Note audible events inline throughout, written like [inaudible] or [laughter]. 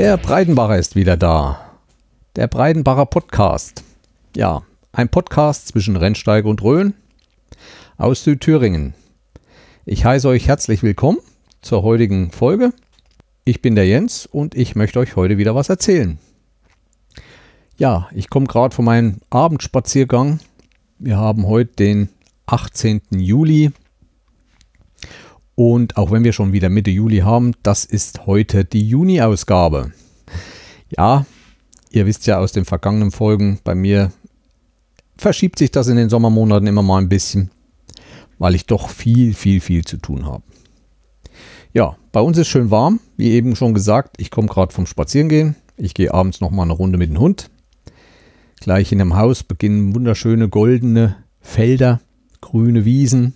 Der Breidenbacher ist wieder da. Der Breidenbacher Podcast. Ja, ein Podcast zwischen Rennsteiger und Rhön aus Südthüringen. Ich heiße euch herzlich willkommen zur heutigen Folge. Ich bin der Jens und ich möchte euch heute wieder was erzählen. Ja, ich komme gerade von meinem Abendspaziergang. Wir haben heute den 18. Juli. Und auch wenn wir schon wieder Mitte Juli haben, das ist heute die Juni-Ausgabe. Ja, ihr wisst ja aus den vergangenen Folgen, bei mir verschiebt sich das in den Sommermonaten immer mal ein bisschen, weil ich doch viel, viel, viel zu tun habe. Ja, bei uns ist schön warm, wie eben schon gesagt. Ich komme gerade vom Spazierengehen. Ich gehe abends noch mal eine Runde mit dem Hund. Gleich in einem Haus beginnen wunderschöne goldene Felder, grüne Wiesen.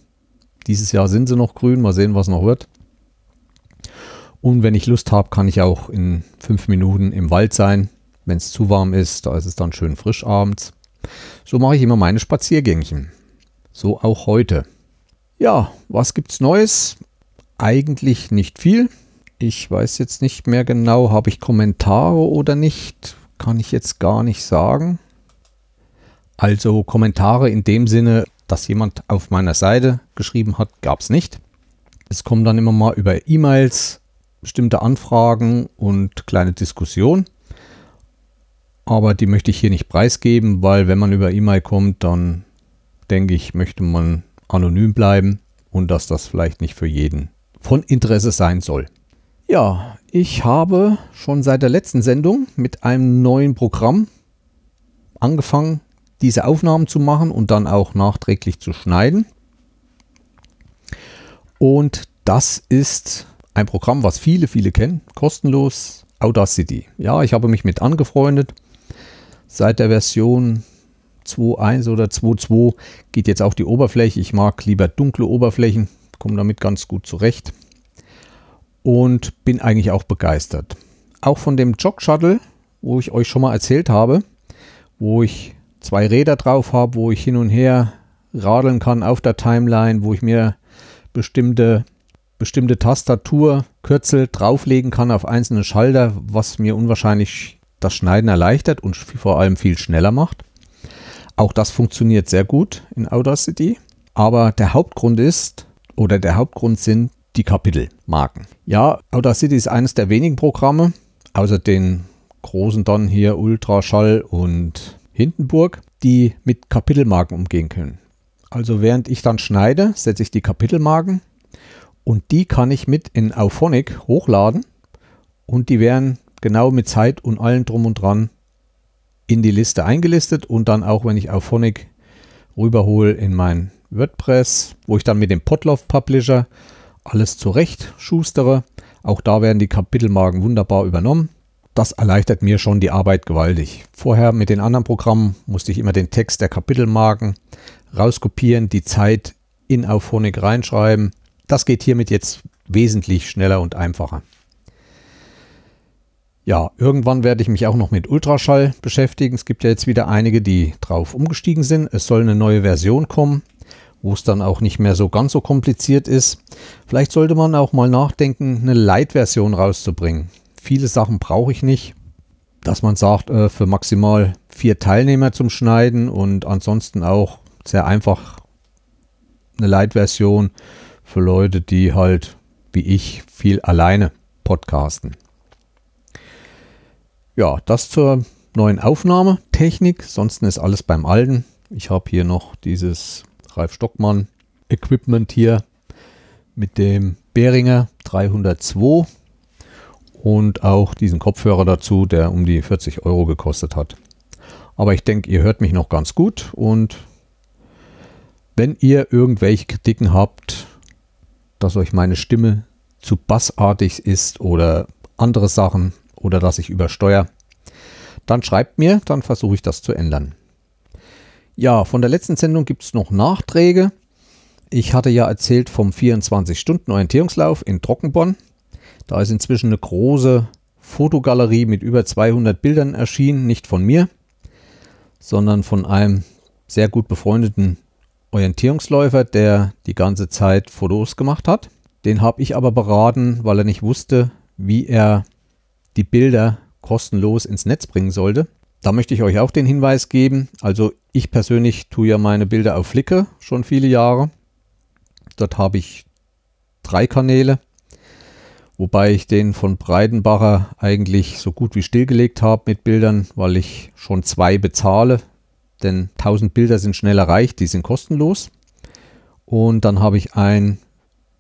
Dieses Jahr sind sie noch grün. Mal sehen, was noch wird. Und wenn ich Lust habe, kann ich auch in fünf Minuten im Wald sein. Wenn es zu warm ist, da ist es dann schön frisch abends. So mache ich immer meine Spaziergängchen. So auch heute. Ja, was gibt's Neues? Eigentlich nicht viel. Ich weiß jetzt nicht mehr genau, habe ich Kommentare oder nicht? Kann ich jetzt gar nicht sagen. Also Kommentare in dem Sinne, dass jemand auf meiner Seite geschrieben hat, gab es nicht. Es kommen dann immer mal über E-Mails bestimmte Anfragen und kleine Diskussionen aber die möchte ich hier nicht preisgeben, weil wenn man über E-Mail kommt, dann denke ich, möchte man anonym bleiben und dass das vielleicht nicht für jeden von Interesse sein soll. Ja, ich habe schon seit der letzten Sendung mit einem neuen Programm angefangen, diese Aufnahmen zu machen und dann auch nachträglich zu schneiden. Und das ist ein Programm, was viele, viele kennen, kostenlos, Audacity. Ja, ich habe mich mit angefreundet Seit der Version 2.1 oder 2.2 geht jetzt auch die Oberfläche. Ich mag lieber dunkle Oberflächen, komme damit ganz gut zurecht und bin eigentlich auch begeistert. Auch von dem Jog Shuttle, wo ich euch schon mal erzählt habe, wo ich zwei Räder drauf habe, wo ich hin und her radeln kann auf der Timeline, wo ich mir bestimmte, bestimmte Tastaturkürzel drauflegen kann auf einzelne Schalter, was mir unwahrscheinlich das Schneiden erleichtert und vor allem viel schneller macht. Auch das funktioniert sehr gut in Audacity. Aber der Hauptgrund ist, oder der Hauptgrund sind die Kapitelmarken. Ja, Audacity ist eines der wenigen Programme, außer den großen dann hier Ultraschall und Hindenburg, die mit Kapitelmarken umgehen können. Also während ich dann schneide, setze ich die Kapitelmarken und die kann ich mit in Auphonic hochladen und die werden genau mit Zeit und allem drum und dran in die Liste eingelistet und dann auch, wenn ich auf Phonic rüberhole in mein WordPress, wo ich dann mit dem Potloff Publisher alles zurecht schustere. Auch da werden die Kapitelmarken wunderbar übernommen. Das erleichtert mir schon die Arbeit gewaltig. Vorher mit den anderen Programmen musste ich immer den Text der Kapitelmarken rauskopieren, die Zeit in Auphonic reinschreiben. Das geht hiermit jetzt wesentlich schneller und einfacher. Ja, irgendwann werde ich mich auch noch mit Ultraschall beschäftigen. Es gibt ja jetzt wieder einige, die drauf umgestiegen sind. Es soll eine neue Version kommen, wo es dann auch nicht mehr so ganz so kompliziert ist. Vielleicht sollte man auch mal nachdenken, eine Light-Version rauszubringen. Viele Sachen brauche ich nicht. Dass man sagt, äh, für maximal vier Teilnehmer zum Schneiden und ansonsten auch sehr einfach eine Light-Version für Leute, die halt wie ich viel alleine podcasten. Ja, das zur neuen Aufnahmetechnik. Sonst ist alles beim Alten. Ich habe hier noch dieses Ralf Stockmann Equipment hier mit dem Behringer 302 und auch diesen Kopfhörer dazu, der um die 40 Euro gekostet hat. Aber ich denke, ihr hört mich noch ganz gut und wenn ihr irgendwelche Kritiken habt, dass euch meine Stimme zu bassartig ist oder andere Sachen, oder dass ich übersteuere, dann schreibt mir, dann versuche ich das zu ändern. Ja, von der letzten Sendung gibt es noch Nachträge. Ich hatte ja erzählt vom 24-Stunden-Orientierungslauf in Trockenborn. Da ist inzwischen eine große Fotogalerie mit über 200 Bildern erschienen, nicht von mir, sondern von einem sehr gut befreundeten Orientierungsläufer, der die ganze Zeit Fotos gemacht hat. Den habe ich aber beraten, weil er nicht wusste, wie er die Bilder kostenlos ins Netz bringen sollte. Da möchte ich euch auch den Hinweis geben. Also ich persönlich tue ja meine Bilder auf Flickr schon viele Jahre. Dort habe ich drei Kanäle, wobei ich den von Breidenbacher eigentlich so gut wie stillgelegt habe mit Bildern, weil ich schon zwei bezahle. Denn 1000 Bilder sind schnell erreicht, die sind kostenlos. Und dann habe ich ein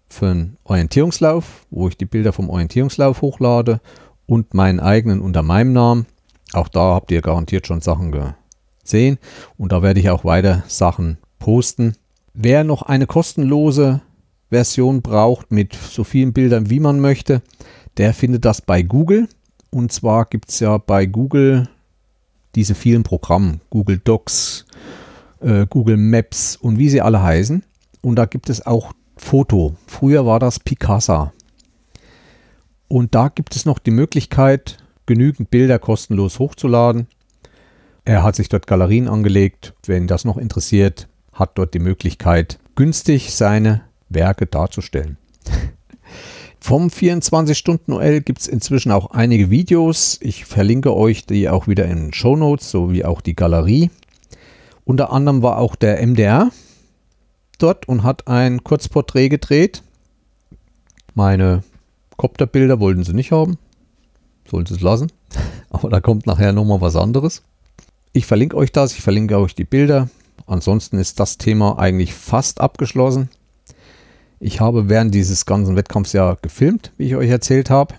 für einen Orientierungslauf, wo ich die Bilder vom Orientierungslauf hochlade und meinen eigenen unter meinem Namen. Auch da habt ihr garantiert schon Sachen gesehen und da werde ich auch weiter Sachen posten. Wer noch eine kostenlose Version braucht mit so vielen Bildern wie man möchte, der findet das bei Google. Und zwar gibt es ja bei Google diese vielen Programme, Google Docs, äh, Google Maps und wie sie alle heißen. Und da gibt es auch Foto. Früher war das Picasa. Und da gibt es noch die Möglichkeit, genügend Bilder kostenlos hochzuladen. Er hat sich dort Galerien angelegt. Wenn das noch interessiert, hat dort die Möglichkeit, günstig seine Werke darzustellen. Vom 24-Stunden-OL gibt es inzwischen auch einige Videos. Ich verlinke euch die auch wieder in den Show Notes, sowie auch die Galerie. Unter anderem war auch der MDR dort und hat ein Kurzporträt gedreht. Meine Kopterbilder wollten sie nicht haben. Sollen sie es lassen. [laughs] Aber da kommt nachher nochmal was anderes. Ich verlinke euch das, ich verlinke euch die Bilder. Ansonsten ist das Thema eigentlich fast abgeschlossen. Ich habe während dieses ganzen Wettkampfs ja gefilmt, wie ich euch erzählt habe,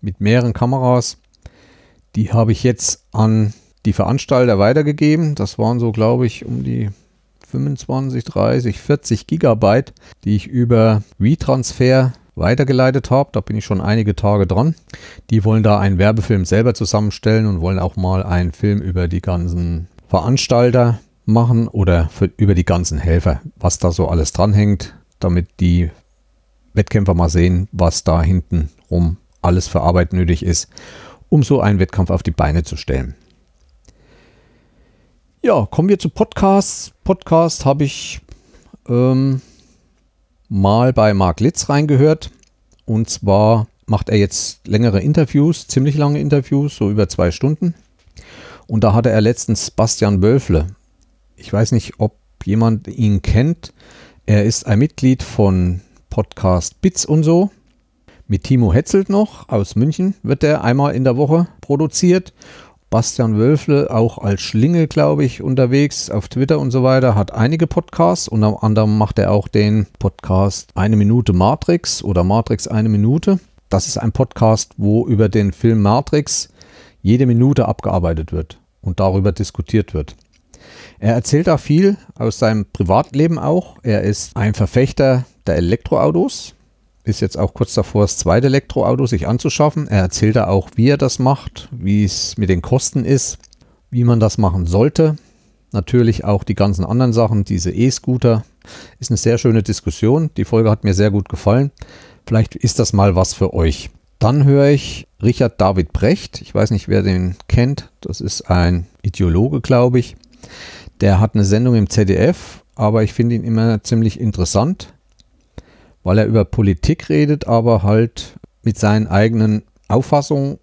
mit mehreren Kameras. Die habe ich jetzt an die Veranstalter weitergegeben. Das waren so, glaube ich, um die 25, 30, 40 Gigabyte, die ich über WeTransfer weitergeleitet habe. Da bin ich schon einige Tage dran. Die wollen da einen Werbefilm selber zusammenstellen und wollen auch mal einen Film über die ganzen Veranstalter machen oder für, über die ganzen Helfer, was da so alles dranhängt, damit die Wettkämpfer mal sehen, was da hinten rum alles für Arbeit nötig ist, um so einen Wettkampf auf die Beine zu stellen. Ja, kommen wir zu Podcasts. Podcast habe ich ähm, mal bei Marc Litz reingehört. Und zwar macht er jetzt längere Interviews, ziemlich lange Interviews, so über zwei Stunden. Und da hatte er letztens Bastian Wölfle. Ich weiß nicht, ob jemand ihn kennt. Er ist ein Mitglied von Podcast Bits und so. Mit Timo Hetzelt noch aus München wird er einmal in der Woche produziert. Bastian Wölfle auch als Schlinge, glaube ich, unterwegs auf Twitter und so weiter, hat einige Podcasts. Unter anderem macht er auch den Podcast Eine Minute Matrix oder Matrix eine Minute. Das ist ein Podcast, wo über den Film Matrix jede Minute abgearbeitet wird und darüber diskutiert wird. Er erzählt da viel aus seinem Privatleben auch. Er ist ein Verfechter der Elektroautos, ist jetzt auch kurz davor, das zweite Elektroauto sich anzuschaffen. Er erzählt da auch, wie er das macht, wie es mit den Kosten ist, wie man das machen sollte. Natürlich auch die ganzen anderen Sachen, diese E-Scooter. Ist eine sehr schöne Diskussion. Die Folge hat mir sehr gut gefallen. Vielleicht ist das mal was für euch. Dann höre ich Richard David Brecht. Ich weiß nicht, wer den kennt. Das ist ein Ideologe, glaube ich. Der hat eine Sendung im ZDF, aber ich finde ihn immer ziemlich interessant weil er über Politik redet, aber halt mit seinen eigenen Auffassungen,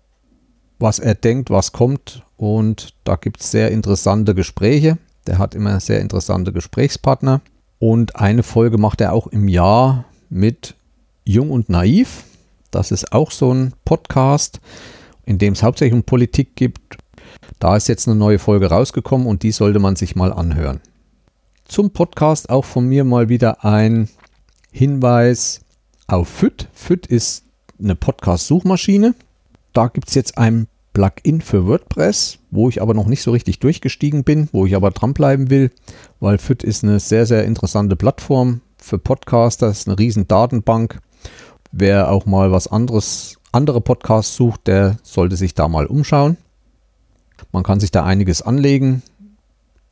was er denkt, was kommt. Und da gibt es sehr interessante Gespräche. Der hat immer sehr interessante Gesprächspartner. Und eine Folge macht er auch im Jahr mit Jung und Naiv. Das ist auch so ein Podcast, in dem es hauptsächlich um Politik gibt. Da ist jetzt eine neue Folge rausgekommen und die sollte man sich mal anhören. Zum Podcast auch von mir mal wieder ein Hinweis auf FIT. FIT ist eine Podcast-Suchmaschine. Da gibt es jetzt ein Plugin für WordPress, wo ich aber noch nicht so richtig durchgestiegen bin, wo ich aber dranbleiben will, weil FIT ist eine sehr, sehr interessante Plattform für Podcaster, ist eine riesen Datenbank. Wer auch mal was anderes, andere Podcasts sucht, der sollte sich da mal umschauen. Man kann sich da einiges anlegen,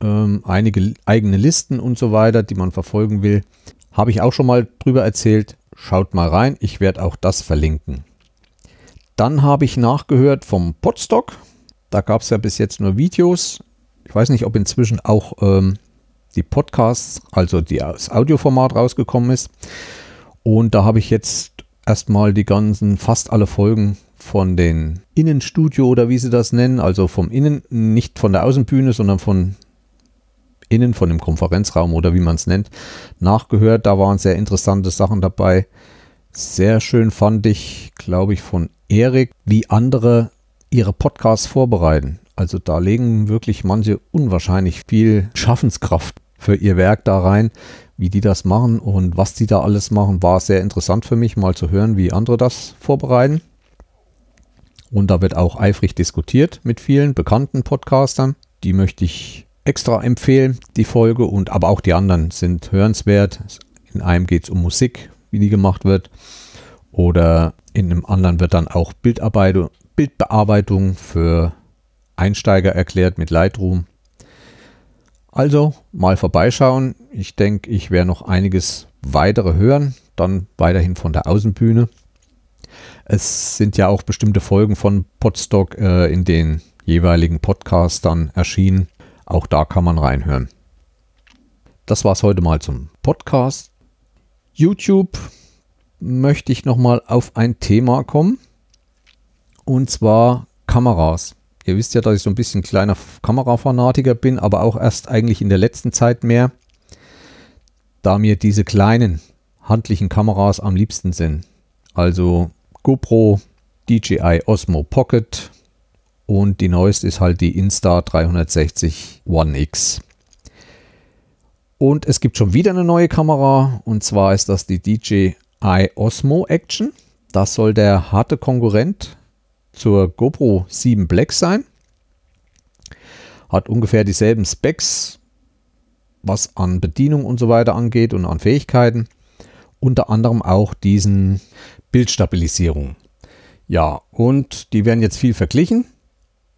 ähm, einige eigene Listen und so weiter, die man verfolgen will. Habe ich auch schon mal drüber erzählt. Schaut mal rein. Ich werde auch das verlinken. Dann habe ich nachgehört vom Podstock. Da gab es ja bis jetzt nur Videos. Ich weiß nicht, ob inzwischen auch ähm, die Podcasts, also die, das Audioformat rausgekommen ist. Und da habe ich jetzt erstmal die ganzen, fast alle Folgen von den Innenstudio oder wie sie das nennen, also vom Innen, nicht von der Außenbühne, sondern von innen, von dem Konferenzraum oder wie man es nennt, nachgehört. Da waren sehr interessante Sachen dabei. Sehr schön fand ich, glaube ich, von Erik, wie andere ihre Podcasts vorbereiten. Also da legen wirklich manche unwahrscheinlich viel Schaffenskraft für ihr Werk da rein. Wie die das machen und was die da alles machen, war sehr interessant für mich, mal zu hören, wie andere das vorbereiten. Und da wird auch eifrig diskutiert mit vielen bekannten Podcastern. Die möchte ich extra empfehlen, die Folge. Und aber auch die anderen sind hörenswert. In einem geht es um Musik, wie die gemacht wird. Oder in einem anderen wird dann auch Bildbearbeitung für Einsteiger erklärt mit Lightroom. Also mal vorbeischauen. Ich denke, ich werde noch einiges weitere hören. Dann weiterhin von der Außenbühne. Es sind ja auch bestimmte Folgen von Podstock äh, in den jeweiligen Podcasts dann erschienen. Auch da kann man reinhören. Das war es heute mal zum Podcast. YouTube möchte ich nochmal auf ein Thema kommen. Und zwar Kameras. Ihr wisst ja, dass ich so ein bisschen kleiner Kamerafanatiker bin, aber auch erst eigentlich in der letzten Zeit mehr, da mir diese kleinen handlichen Kameras am liebsten sind. Also GoPro, DJI Osmo Pocket und die neueste ist halt die Insta 360 One X. Und es gibt schon wieder eine neue Kamera und zwar ist das die DJI Osmo Action. Das soll der harte Konkurrent zur GoPro 7 Black sein. Hat ungefähr dieselben Specs, was an Bedienung und so weiter angeht und an Fähigkeiten. Unter anderem auch diesen Bildstabilisierung. Ja, und die werden jetzt viel verglichen.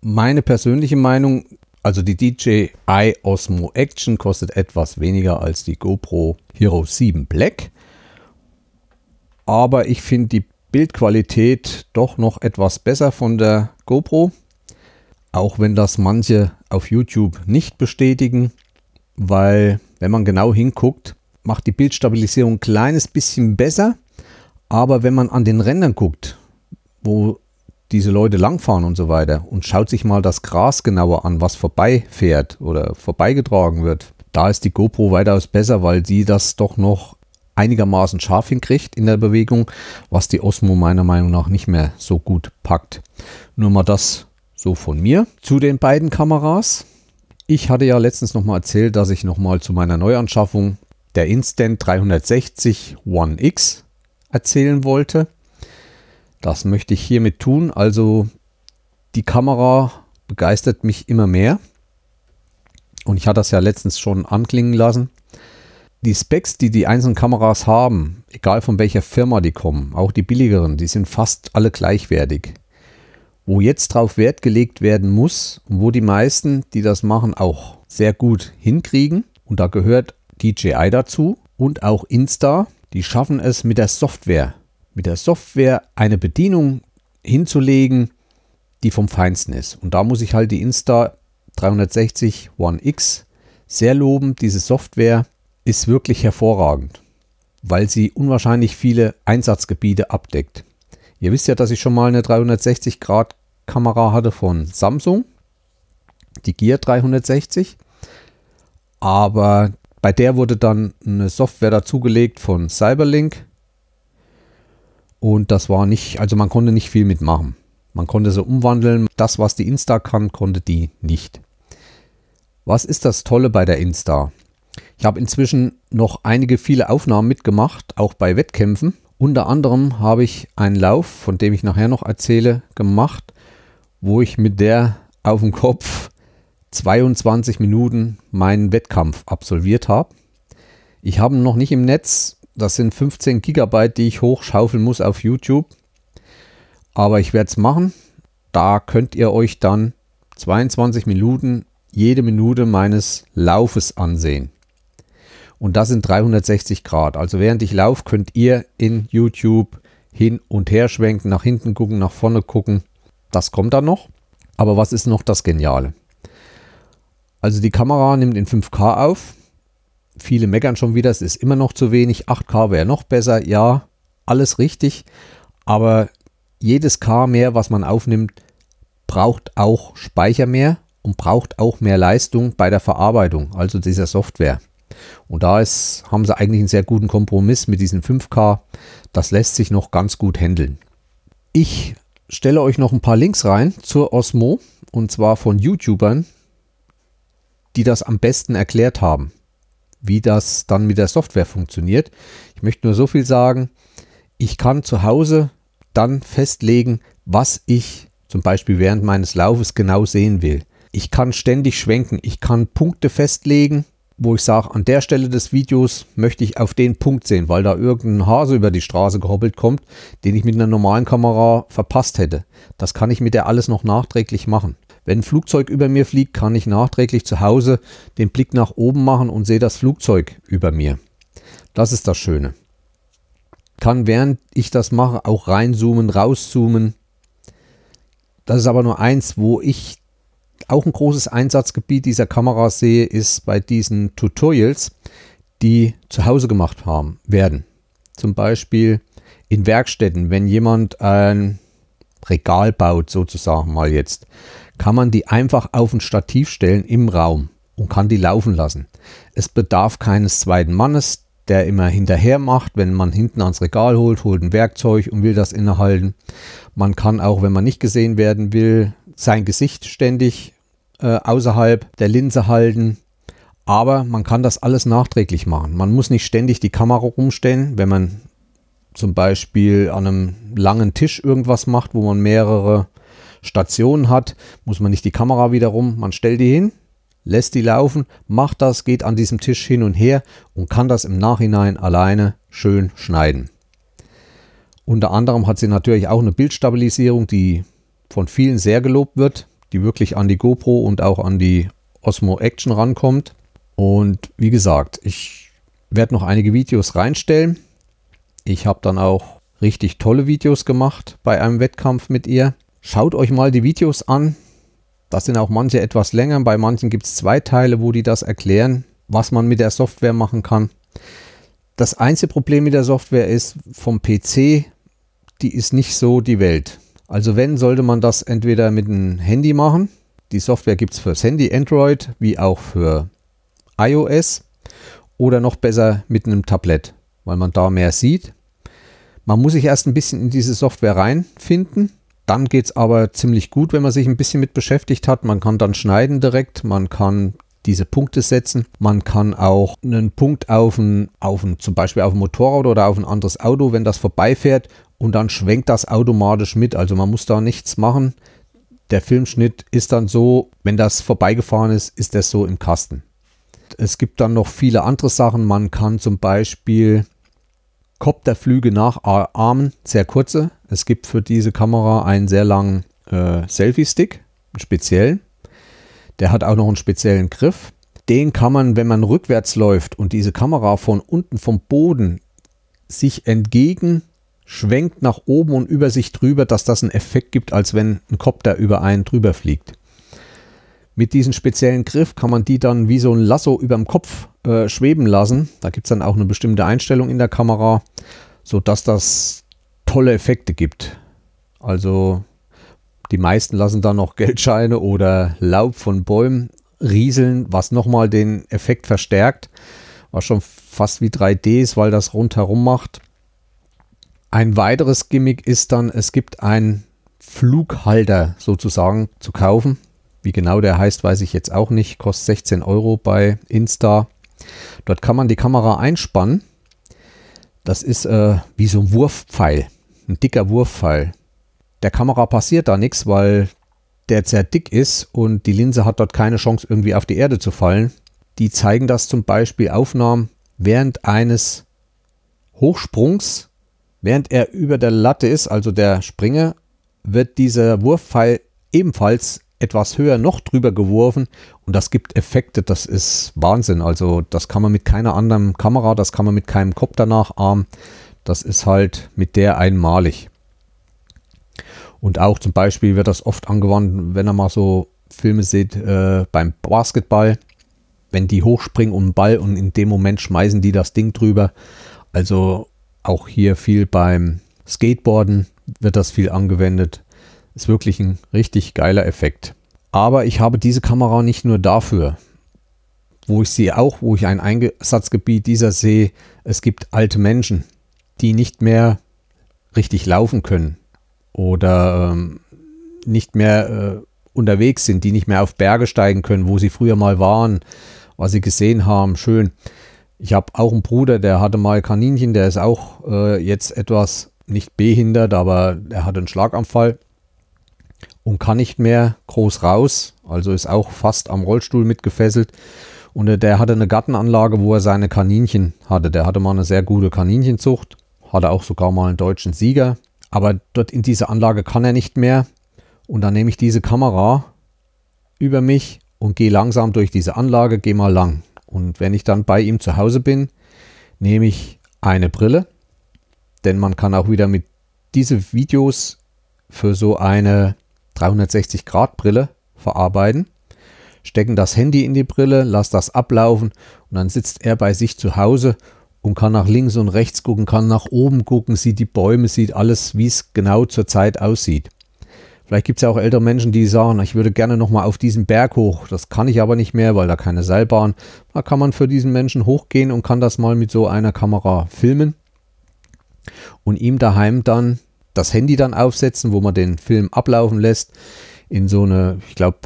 Meine persönliche Meinung, also die DJI Osmo Action kostet etwas weniger als die GoPro Hero 7 Black. Aber ich finde die Bildqualität doch noch etwas besser von der GoPro. Auch wenn das manche auf YouTube nicht bestätigen, weil wenn man genau hinguckt, macht die Bildstabilisierung ein kleines bisschen besser. Aber wenn man an den Rändern guckt, wo diese Leute langfahren und so weiter und schaut sich mal das Gras genauer an, was vorbeifährt oder vorbeigetragen wird, da ist die GoPro weitaus besser, weil sie das doch noch einigermaßen scharf hinkriegt in der Bewegung, was die Osmo meiner Meinung nach nicht mehr so gut packt. Nur mal das so von mir zu den beiden Kameras. Ich hatte ja letztens noch mal erzählt, dass ich noch mal zu meiner Neuanschaffung der Instant 360 One X erzählen wollte. Das möchte ich hiermit tun. Also die Kamera begeistert mich immer mehr. Und ich hatte das ja letztens schon anklingen lassen die Specs, die die einzelnen Kameras haben, egal von welcher Firma die kommen, auch die billigeren, die sind fast alle gleichwertig. Wo jetzt drauf Wert gelegt werden muss und wo die meisten, die das machen, auch sehr gut hinkriegen, und da gehört DJI dazu und auch Insta, die schaffen es mit der Software, mit der Software eine Bedienung hinzulegen, die vom Feinsten ist. Und da muss ich halt die Insta 360 One X sehr loben, diese Software ist wirklich hervorragend, weil sie unwahrscheinlich viele Einsatzgebiete abdeckt. Ihr wisst ja, dass ich schon mal eine 360-Grad-Kamera hatte von Samsung, die Gear 360. Aber bei der wurde dann eine Software dazugelegt von Cyberlink. Und das war nicht, also man konnte nicht viel mitmachen. Man konnte sie umwandeln. Das, was die Insta kann, konnte die nicht. Was ist das Tolle bei der Insta? Ich habe inzwischen noch einige viele Aufnahmen mitgemacht, auch bei Wettkämpfen. Unter anderem habe ich einen Lauf, von dem ich nachher noch erzähle, gemacht, wo ich mit der auf dem Kopf 22 Minuten meinen Wettkampf absolviert habe. Ich habe noch nicht im Netz, das sind 15 Gigabyte, die ich hochschaufeln muss auf YouTube. Aber ich werde es machen. Da könnt ihr euch dann 22 Minuten jede Minute meines Laufes ansehen. Und das sind 360 Grad. Also während ich laufe, könnt ihr in YouTube hin und her schwenken, nach hinten gucken, nach vorne gucken. Das kommt dann noch. Aber was ist noch das Geniale? Also die Kamera nimmt in 5K auf. Viele meckern schon wieder, es ist immer noch zu wenig. 8K wäre noch besser. Ja, alles richtig. Aber jedes K mehr, was man aufnimmt, braucht auch Speicher mehr und braucht auch mehr Leistung bei der Verarbeitung, also dieser Software. Und da ist, haben sie eigentlich einen sehr guten Kompromiss mit diesen 5K. Das lässt sich noch ganz gut handeln. Ich stelle euch noch ein paar Links rein zur Osmo und zwar von YouTubern, die das am besten erklärt haben, wie das dann mit der Software funktioniert. Ich möchte nur so viel sagen, ich kann zu Hause dann festlegen, was ich zum Beispiel während meines Laufes genau sehen will. Ich kann ständig schwenken, ich kann Punkte festlegen, wo ich sage, an der Stelle des Videos möchte ich auf den Punkt sehen, weil da irgendein Hase über die Straße gehoppelt kommt, den ich mit einer normalen Kamera verpasst hätte. Das kann ich mit der alles noch nachträglich machen. Wenn ein Flugzeug über mir fliegt, kann ich nachträglich zu Hause den Blick nach oben machen und sehe das Flugzeug über mir. Das ist das Schöne. Kann während ich das mache auch reinzoomen, rauszoomen. Das ist aber nur eins, wo ich auch ein großes Einsatzgebiet dieser Kamera sehe, ist bei diesen Tutorials, die zu Hause gemacht haben, werden. Zum Beispiel in Werkstätten, wenn jemand ein Regal baut, sozusagen mal jetzt, kann man die einfach auf ein Stativ stellen im Raum und kann die laufen lassen. Es bedarf keines zweiten Mannes, der immer hinterher macht, wenn man hinten ans Regal holt, holt ein Werkzeug und will das innehalten. Man kann auch, wenn man nicht gesehen werden will, sein Gesicht ständig äh, außerhalb der Linse halten. Aber man kann das alles nachträglich machen. Man muss nicht ständig die Kamera rumstellen, wenn man zum Beispiel an einem langen Tisch irgendwas macht, wo man mehrere Stationen hat, muss man nicht die Kamera wieder rum. Man stellt die hin, lässt die laufen, macht das, geht an diesem Tisch hin und her und kann das im Nachhinein alleine schön schneiden. Unter anderem hat sie natürlich auch eine Bildstabilisierung, die von vielen sehr gelobt wird die wirklich an die GoPro und auch an die Osmo Action rankommt. Und wie gesagt, ich werde noch einige Videos reinstellen. Ich habe dann auch richtig tolle Videos gemacht bei einem Wettkampf mit ihr. Schaut euch mal die Videos an. Das sind auch manche etwas länger. Bei manchen gibt es zwei Teile, wo die das erklären, was man mit der Software machen kann. Das einzige Problem mit der Software ist vom PC, die ist nicht so die Welt. Also wenn, sollte man das entweder mit einem Handy machen. Die Software gibt es fürs Handy Android wie auch für iOS. Oder noch besser mit einem Tablet, weil man da mehr sieht. Man muss sich erst ein bisschen in diese Software reinfinden. Dann geht es aber ziemlich gut, wenn man sich ein bisschen mit beschäftigt hat. Man kann dann schneiden direkt, man kann diese Punkte setzen. Man kann auch einen Punkt auf ein, auf ein, zum Beispiel auf ein Motorrad oder auf ein anderes Auto, wenn das vorbeifährt und dann schwenkt das automatisch mit. Also man muss da nichts machen. Der Filmschnitt ist dann so, wenn das vorbeigefahren ist, ist das so im Kasten. Es gibt dann noch viele andere Sachen. Man kann zum Beispiel Kopterflüge nachahmen, sehr kurze. Es gibt für diese Kamera einen sehr langen äh, Selfie-Stick, einen speziellen. Der hat auch noch einen speziellen Griff. Den kann man, wenn man rückwärts läuft und diese Kamera von unten vom Boden sich entgegen schwenkt nach oben und über sich drüber, dass das einen Effekt gibt, als wenn ein Kopter über einen drüber fliegt. Mit diesem speziellen Griff kann man die dann wie so ein Lasso über dem Kopf äh, schweben lassen. Da gibt es dann auch eine bestimmte Einstellung in der Kamera, sodass das tolle Effekte gibt. Also die meisten lassen dann noch Geldscheine oder Laub von Bäumen rieseln, was nochmal den Effekt verstärkt. Was schon fast wie 3D ist, weil das rundherum macht. Ein weiteres Gimmick ist dann, es gibt einen Flughalter sozusagen zu kaufen. Wie genau der heißt, weiß ich jetzt auch nicht. Kostet 16 Euro bei Insta. Dort kann man die Kamera einspannen. Das ist äh, wie so ein Wurfpfeil, ein dicker Wurfpfeil. Der Kamera passiert da nichts, weil der sehr dick ist und die Linse hat dort keine Chance, irgendwie auf die Erde zu fallen. Die zeigen das zum Beispiel Aufnahmen während eines Hochsprungs Während er über der Latte ist, also der Springer, wird dieser Wurfpfeil ebenfalls etwas höher noch drüber geworfen und das gibt Effekte, das ist Wahnsinn. Also das kann man mit keiner anderen Kamera, das kann man mit keinem Kopter nachahmen. Das ist halt mit der einmalig. Und auch zum Beispiel wird das oft angewandt, wenn ihr mal so Filme seht äh, beim Basketball, wenn die hochspringen um den Ball und in dem Moment schmeißen die das Ding drüber. Also auch hier viel beim Skateboarden, wird das viel angewendet. Ist wirklich ein richtig geiler Effekt. Aber ich habe diese Kamera nicht nur dafür, wo ich sie auch, wo ich ein Einsatzgebiet dieser sehe, es gibt alte Menschen, die nicht mehr richtig laufen können oder ähm, nicht mehr äh, unterwegs sind, die nicht mehr auf Berge steigen können, wo sie früher mal waren, was sie gesehen haben. Schön. Ich habe auch einen Bruder, der hatte mal Kaninchen, der ist auch äh, jetzt etwas nicht behindert, aber er hat einen Schlaganfall und kann nicht mehr groß raus, also ist auch fast am Rollstuhl mitgefesselt. Und der hatte eine Gartenanlage, wo er seine Kaninchen hatte. Der hatte mal eine sehr gute Kaninchenzucht, hatte auch sogar mal einen deutschen Sieger. Aber dort in dieser Anlage kann er nicht mehr. Und dann nehme ich diese Kamera über mich und gehe langsam durch diese Anlage, gehe mal lang. Und wenn ich dann bei ihm zu Hause bin, nehme ich eine Brille, denn man kann auch wieder mit diese Videos für so eine 360 Grad Brille verarbeiten, stecken das Handy in die Brille, lass das ablaufen und dann sitzt er bei sich zu Hause und kann nach links und rechts gucken, kann nach oben gucken, sieht die Bäume, sieht alles, wie es genau zur Zeit aussieht. Vielleicht gibt es ja auch ältere Menschen, die sagen, ich würde gerne nochmal auf diesen Berg hoch. Das kann ich aber nicht mehr, weil da keine Seilbahn. Da kann man für diesen Menschen hochgehen und kann das mal mit so einer Kamera filmen und ihm daheim dann das Handy dann aufsetzen, wo man den Film ablaufen lässt. In so eine, ich glaube,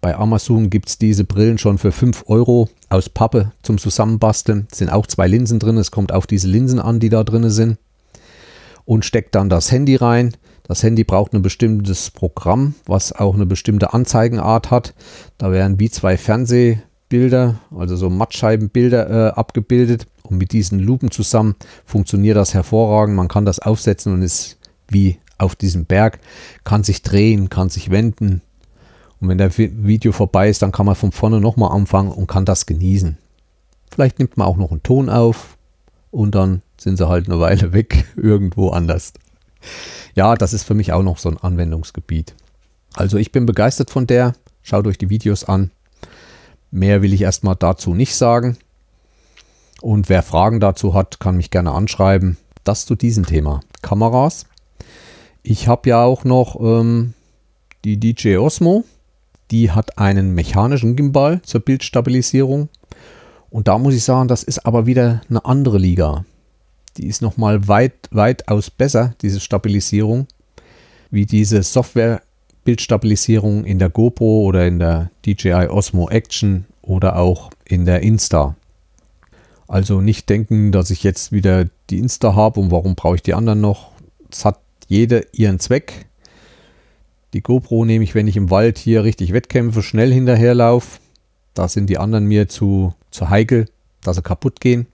bei Amazon gibt es diese Brillen schon für 5 Euro aus Pappe zum Zusammenbasteln. Sind auch zwei Linsen drin. Es kommt auf diese Linsen an, die da drin sind. Und steckt dann das Handy rein. Das Handy braucht ein bestimmtes Programm, was auch eine bestimmte Anzeigenart hat. Da werden wie zwei Fernsehbilder, also so Mattscheibenbilder äh, abgebildet. Und mit diesen Lupen zusammen funktioniert das hervorragend. Man kann das aufsetzen und ist wie auf diesem Berg, kann sich drehen, kann sich wenden. Und wenn der Video vorbei ist, dann kann man von vorne nochmal anfangen und kann das genießen. Vielleicht nimmt man auch noch einen Ton auf und dann sind sie halt eine Weile weg, [laughs] irgendwo anders. Ja, das ist für mich auch noch so ein Anwendungsgebiet. Also ich bin begeistert von der. Schaut euch die Videos an. Mehr will ich erstmal dazu nicht sagen. Und wer Fragen dazu hat, kann mich gerne anschreiben. Das zu diesem Thema. Kameras. Ich habe ja auch noch ähm, die DJ Osmo. Die hat einen mechanischen Gimbal zur Bildstabilisierung. Und da muss ich sagen, das ist aber wieder eine andere Liga. Die ist nochmal weit, weitaus besser, diese Stabilisierung, wie diese Software-Bildstabilisierung in der GoPro oder in der DJI Osmo Action oder auch in der Insta. Also nicht denken, dass ich jetzt wieder die Insta habe und warum brauche ich die anderen noch. Es hat jede ihren Zweck. Die GoPro nehme ich, wenn ich im Wald hier richtig Wettkämpfe schnell hinterherlaufe. Da sind die anderen mir zu, zu heikel, dass sie kaputt gehen.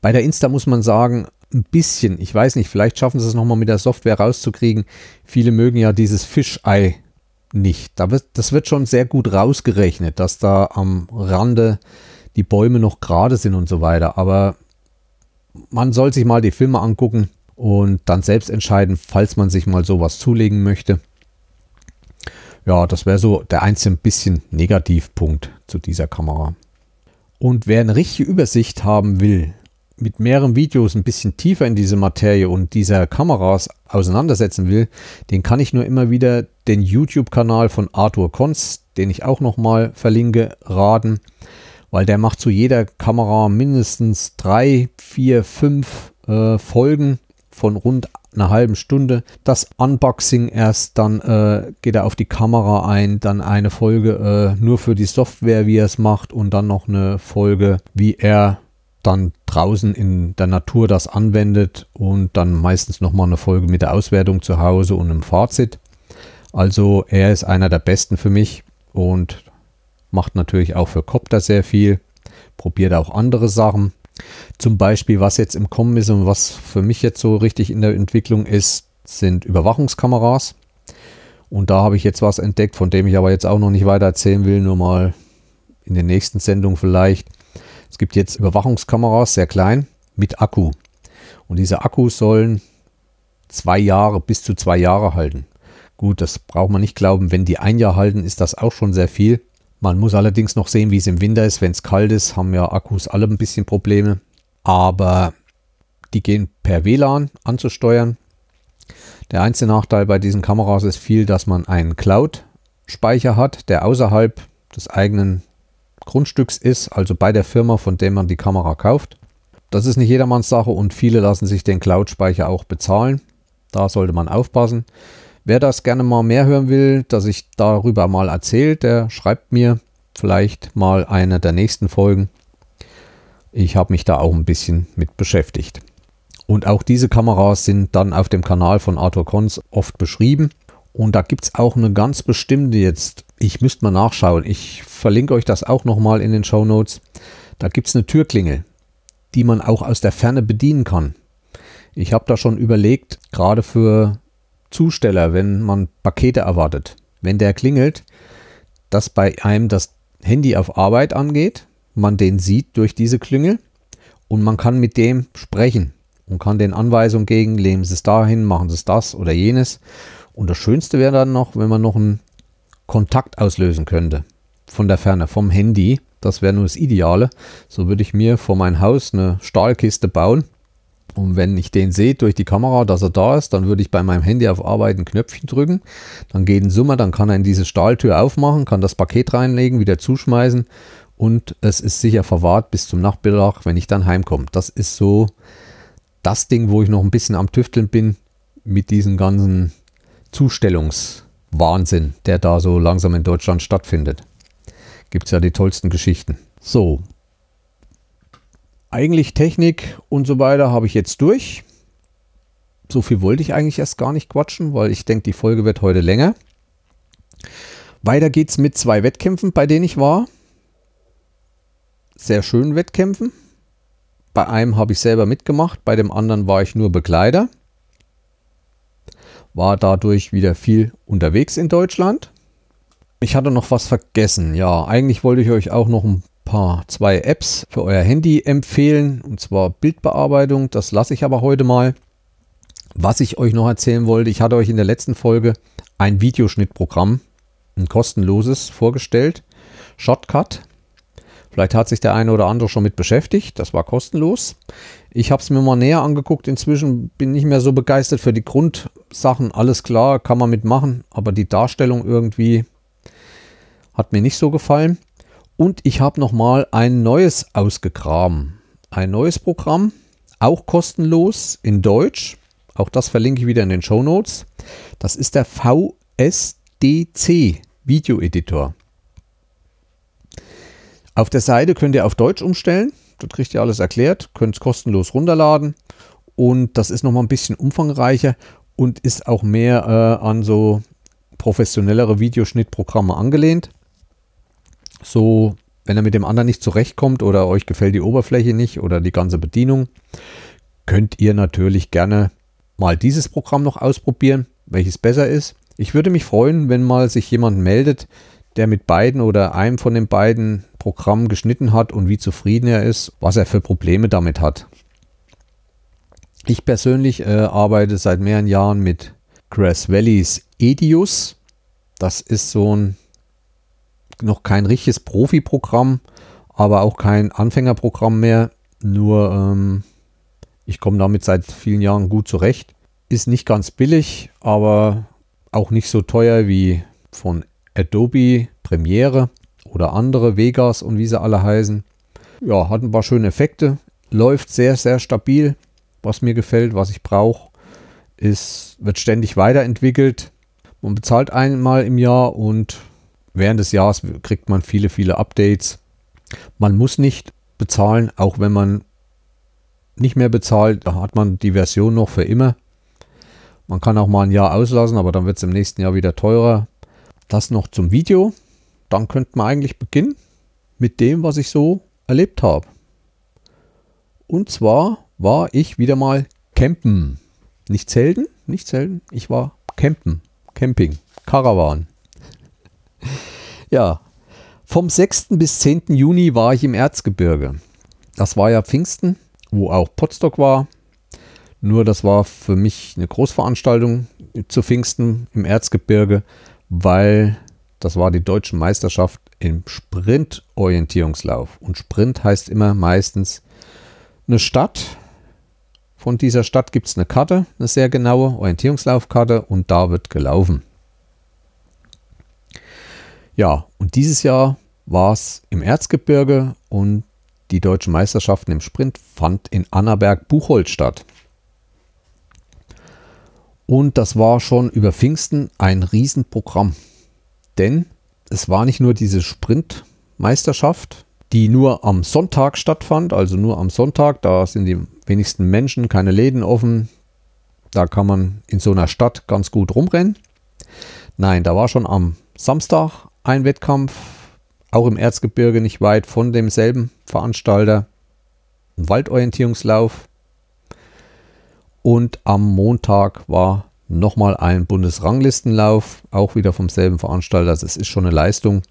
Bei der Insta muss man sagen, ein bisschen, ich weiß nicht, vielleicht schaffen sie es nochmal mit der Software rauszukriegen. Viele mögen ja dieses Fischei nicht. Da wird, das wird schon sehr gut rausgerechnet, dass da am Rande die Bäume noch gerade sind und so weiter. Aber man soll sich mal die Filme angucken und dann selbst entscheiden, falls man sich mal sowas zulegen möchte. Ja, das wäre so der einzige bisschen Negativpunkt zu dieser Kamera. Und wer eine richtige Übersicht haben will, mit mehreren Videos ein bisschen tiefer in diese Materie und dieser Kameras auseinandersetzen will, den kann ich nur immer wieder den YouTube-Kanal von Arthur Konz, den ich auch nochmal verlinke, raten, weil der macht zu jeder Kamera mindestens drei, vier, fünf äh, Folgen von rund einer halben Stunde. Das Unboxing erst, dann äh, geht er auf die Kamera ein, dann eine Folge äh, nur für die Software, wie er es macht und dann noch eine Folge, wie er dann draußen in der Natur das anwendet und dann meistens nochmal eine Folge mit der Auswertung zu Hause und einem Fazit. Also er ist einer der besten für mich und macht natürlich auch für Copter sehr viel, probiert auch andere Sachen. Zum Beispiel, was jetzt im Kommen ist und was für mich jetzt so richtig in der Entwicklung ist, sind Überwachungskameras. Und da habe ich jetzt was entdeckt, von dem ich aber jetzt auch noch nicht weiter erzählen will, nur mal in den nächsten Sendungen vielleicht. Es gibt jetzt Überwachungskameras, sehr klein, mit Akku. Und diese Akkus sollen zwei Jahre, bis zu zwei Jahre halten. Gut, das braucht man nicht glauben. Wenn die ein Jahr halten, ist das auch schon sehr viel. Man muss allerdings noch sehen, wie es im Winter ist. Wenn es kalt ist, haben ja Akkus alle ein bisschen Probleme. Aber die gehen per WLAN anzusteuern. Der einzige Nachteil bei diesen Kameras ist viel, dass man einen Cloud-Speicher hat, der außerhalb des eigenen Grundstücks ist, also bei der Firma, von der man die Kamera kauft. Das ist nicht jedermanns Sache und viele lassen sich den Cloud-Speicher auch bezahlen. Da sollte man aufpassen. Wer das gerne mal mehr hören will, dass ich darüber mal erzähle, der schreibt mir vielleicht mal eine der nächsten Folgen. Ich habe mich da auch ein bisschen mit beschäftigt. Und auch diese Kameras sind dann auf dem Kanal von Arthur Kons oft beschrieben. Und da gibt es auch eine ganz bestimmte jetzt. Ich müsste mal nachschauen. Ich verlinke euch das auch nochmal in den Show Notes. Da gibt es eine Türklingel, die man auch aus der Ferne bedienen kann. Ich habe da schon überlegt, gerade für Zusteller, wenn man Pakete erwartet, wenn der klingelt, dass bei einem das Handy auf Arbeit angeht, man den sieht durch diese Klingel und man kann mit dem sprechen und kann den Anweisungen geben, legen Sie es dahin, machen Sie es das oder jenes. Und das Schönste wäre dann noch, wenn man noch einen Kontakt auslösen könnte von der Ferne, vom Handy. Das wäre nur das Ideale. So würde ich mir vor mein Haus eine Stahlkiste bauen und wenn ich den sehe durch die Kamera, dass er da ist, dann würde ich bei meinem Handy auf Arbeit ein Knöpfchen drücken. Dann geht ein Summer, dann kann er in diese Stahltür aufmachen, kann das Paket reinlegen, wieder zuschmeißen und es ist sicher verwahrt bis zum Nachtmittag, wenn ich dann heimkomme. Das ist so das Ding, wo ich noch ein bisschen am Tüfteln bin mit diesem ganzen Zustellungswahnsinn, der da so langsam in Deutschland stattfindet. Gibt es ja die tollsten Geschichten. So, eigentlich Technik und so weiter habe ich jetzt durch. So viel wollte ich eigentlich erst gar nicht quatschen, weil ich denke, die Folge wird heute länger. Weiter geht's mit zwei Wettkämpfen, bei denen ich war. Sehr schönen Wettkämpfen. Bei einem habe ich selber mitgemacht, bei dem anderen war ich nur Begleiter. War dadurch wieder viel unterwegs in Deutschland. Ich hatte noch was vergessen. Ja, eigentlich wollte ich euch auch noch ein paar zwei Apps für euer Handy empfehlen, und zwar Bildbearbeitung. Das lasse ich aber heute mal. Was ich euch noch erzählen wollte, ich hatte euch in der letzten Folge ein Videoschnittprogramm, ein kostenloses, vorgestellt. Shotcut. Vielleicht hat sich der eine oder andere schon mit beschäftigt. Das war kostenlos. Ich habe es mir mal näher angeguckt. Inzwischen bin ich nicht mehr so begeistert für die Grundsachen. Alles klar, kann man mitmachen. Aber die Darstellung irgendwie hat mir nicht so gefallen. Und ich habe nochmal ein neues ausgegraben. Ein neues Programm, auch kostenlos in Deutsch. Auch das verlinke ich wieder in den Show Notes. Das ist der VSDC Video Editor. Auf der Seite könnt ihr auf Deutsch umstellen. Dort kriegt ihr alles erklärt. Könnt es kostenlos runterladen. Und das ist nochmal ein bisschen umfangreicher und ist auch mehr äh, an so professionellere Videoschnittprogramme angelehnt. So, wenn er mit dem anderen nicht zurechtkommt oder euch gefällt die Oberfläche nicht oder die ganze Bedienung, könnt ihr natürlich gerne mal dieses Programm noch ausprobieren, welches besser ist. Ich würde mich freuen, wenn mal sich jemand meldet, der mit beiden oder einem von den beiden Programmen geschnitten hat und wie zufrieden er ist, was er für Probleme damit hat. Ich persönlich äh, arbeite seit mehreren Jahren mit Grass Valleys Edius. Das ist so ein noch kein richtiges Profi-Programm, aber auch kein Anfängerprogramm mehr. Nur ähm, ich komme damit seit vielen Jahren gut zurecht. Ist nicht ganz billig, aber auch nicht so teuer wie von Adobe Premiere oder andere Vegas und wie sie alle heißen. Ja, hat ein paar schöne Effekte, läuft sehr, sehr stabil, was mir gefällt, was ich brauche. Es wird ständig weiterentwickelt. Man bezahlt einmal im Jahr und während des Jahres kriegt man viele, viele Updates. Man muss nicht bezahlen, auch wenn man nicht mehr bezahlt, da hat man die Version noch für immer. Man kann auch mal ein Jahr auslassen, aber dann wird es im nächsten Jahr wieder teurer. Das noch zum Video. Dann könnte man eigentlich beginnen mit dem, was ich so erlebt habe. Und zwar war ich wieder mal campen. Nicht selten, nicht selten. Ich war campen, Camping, Caravan. [laughs] Ja, vom 6. bis 10. Juni war ich im Erzgebirge. Das war ja Pfingsten, wo auch Potsdok war. Nur das war für mich eine Großveranstaltung zu Pfingsten im Erzgebirge, weil das war die deutsche Meisterschaft im Sprintorientierungslauf. Und Sprint heißt immer meistens eine Stadt von dieser Stadt gibt es eine Karte, eine sehr genaue Orientierungslaufkarte und da wird gelaufen. Ja, und dieses Jahr war es im Erzgebirge und die deutschen Meisterschaften im Sprint fand in Annaberg-Buchholz statt. Und das war schon über Pfingsten ein Riesenprogramm. Denn es war nicht nur diese Sprintmeisterschaft, die nur am Sonntag stattfand, also nur am Sonntag, da sind die wenigsten Menschen, keine Läden offen, da kann man in so einer Stadt ganz gut rumrennen. Nein, da war schon am Samstag ein Wettkampf, auch im Erzgebirge nicht weit von demselben Veranstalter, ein Waldorientierungslauf. Und am Montag war nochmal ein Bundesranglistenlauf, auch wieder vom selben Veranstalter. Das ist schon eine Leistung.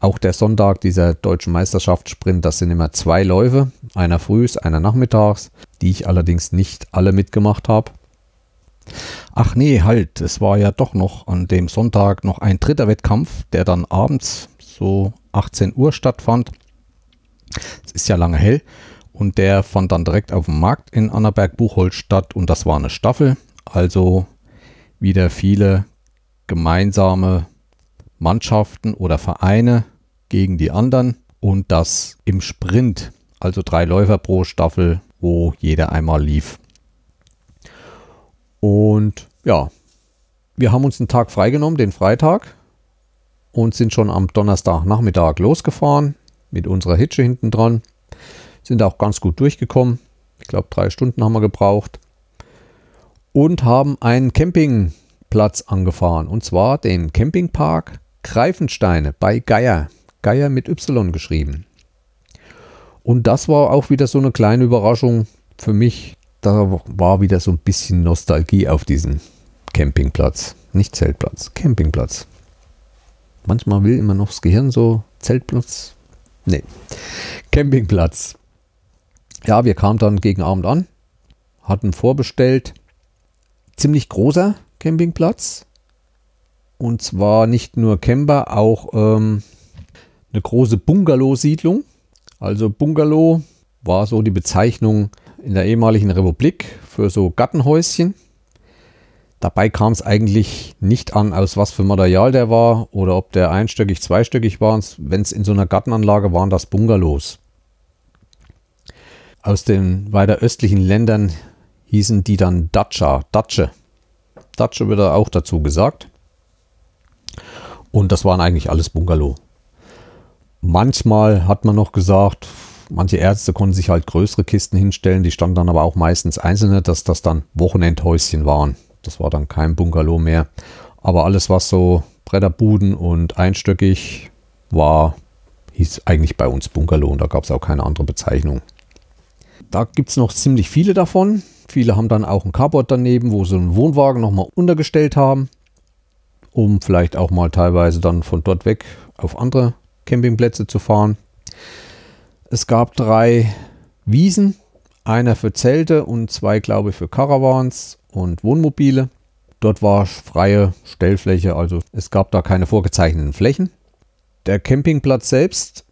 Auch der Sonntag, dieser deutschen Meisterschaftssprint, das sind immer zwei Läufe, einer frühs, einer nachmittags, die ich allerdings nicht alle mitgemacht habe. Ach nee, halt, es war ja doch noch an dem Sonntag noch ein dritter Wettkampf, der dann abends so 18 Uhr stattfand. Es ist ja lange hell. Und der fand dann direkt auf dem Markt in Annaberg-Buchholz statt. Und das war eine Staffel, also wieder viele gemeinsame Mannschaften oder Vereine gegen die anderen. Und das im Sprint, also drei Läufer pro Staffel, wo jeder einmal lief. Und ja, wir haben uns einen Tag freigenommen, den Freitag, und sind schon am Donnerstagnachmittag losgefahren mit unserer Hitsche hinten dran. Sind auch ganz gut durchgekommen. Ich glaube, drei Stunden haben wir gebraucht. Und haben einen Campingplatz angefahren. Und zwar den Campingpark Greifensteine bei Geier. Geier mit Y geschrieben. Und das war auch wieder so eine kleine Überraschung für mich. Da war wieder so ein bisschen Nostalgie auf diesem Campingplatz. Nicht Zeltplatz, Campingplatz. Manchmal will immer noch das Gehirn so Zeltplatz. Nee, Campingplatz. Ja, wir kamen dann gegen Abend an, hatten vorbestellt. Ziemlich großer Campingplatz. Und zwar nicht nur Camper, auch ähm, eine große Bungalow-Siedlung. Also Bungalow war so die Bezeichnung in der ehemaligen Republik für so Gartenhäuschen. Dabei kam es eigentlich nicht an, aus was für Material der war oder ob der einstöckig, zweistöckig war. Wenn es in so einer Gartenanlage waren, das Bungalows. Aus den weiter östlichen Ländern hießen die dann Datscha, Datsche. Datsche wird auch dazu gesagt. Und das waren eigentlich alles Bungalow. Manchmal hat man noch gesagt, manche Ärzte konnten sich halt größere Kisten hinstellen, die standen dann aber auch meistens einzelne, dass das dann Wochenendhäuschen waren. Das war dann kein Bungalow mehr. Aber alles, was so Bretterbuden und einstöckig war, hieß eigentlich bei uns Bungalow und da gab es auch keine andere Bezeichnung. Da gibt es noch ziemlich viele davon. Viele haben dann auch ein Carport daneben, wo sie einen Wohnwagen nochmal untergestellt haben, um vielleicht auch mal teilweise dann von dort weg auf andere Campingplätze zu fahren. Es gab drei Wiesen, einer für Zelte und zwei, glaube ich, für Caravans und Wohnmobile. Dort war freie Stellfläche, also es gab da keine vorgezeichneten Flächen. Der Campingplatz selbst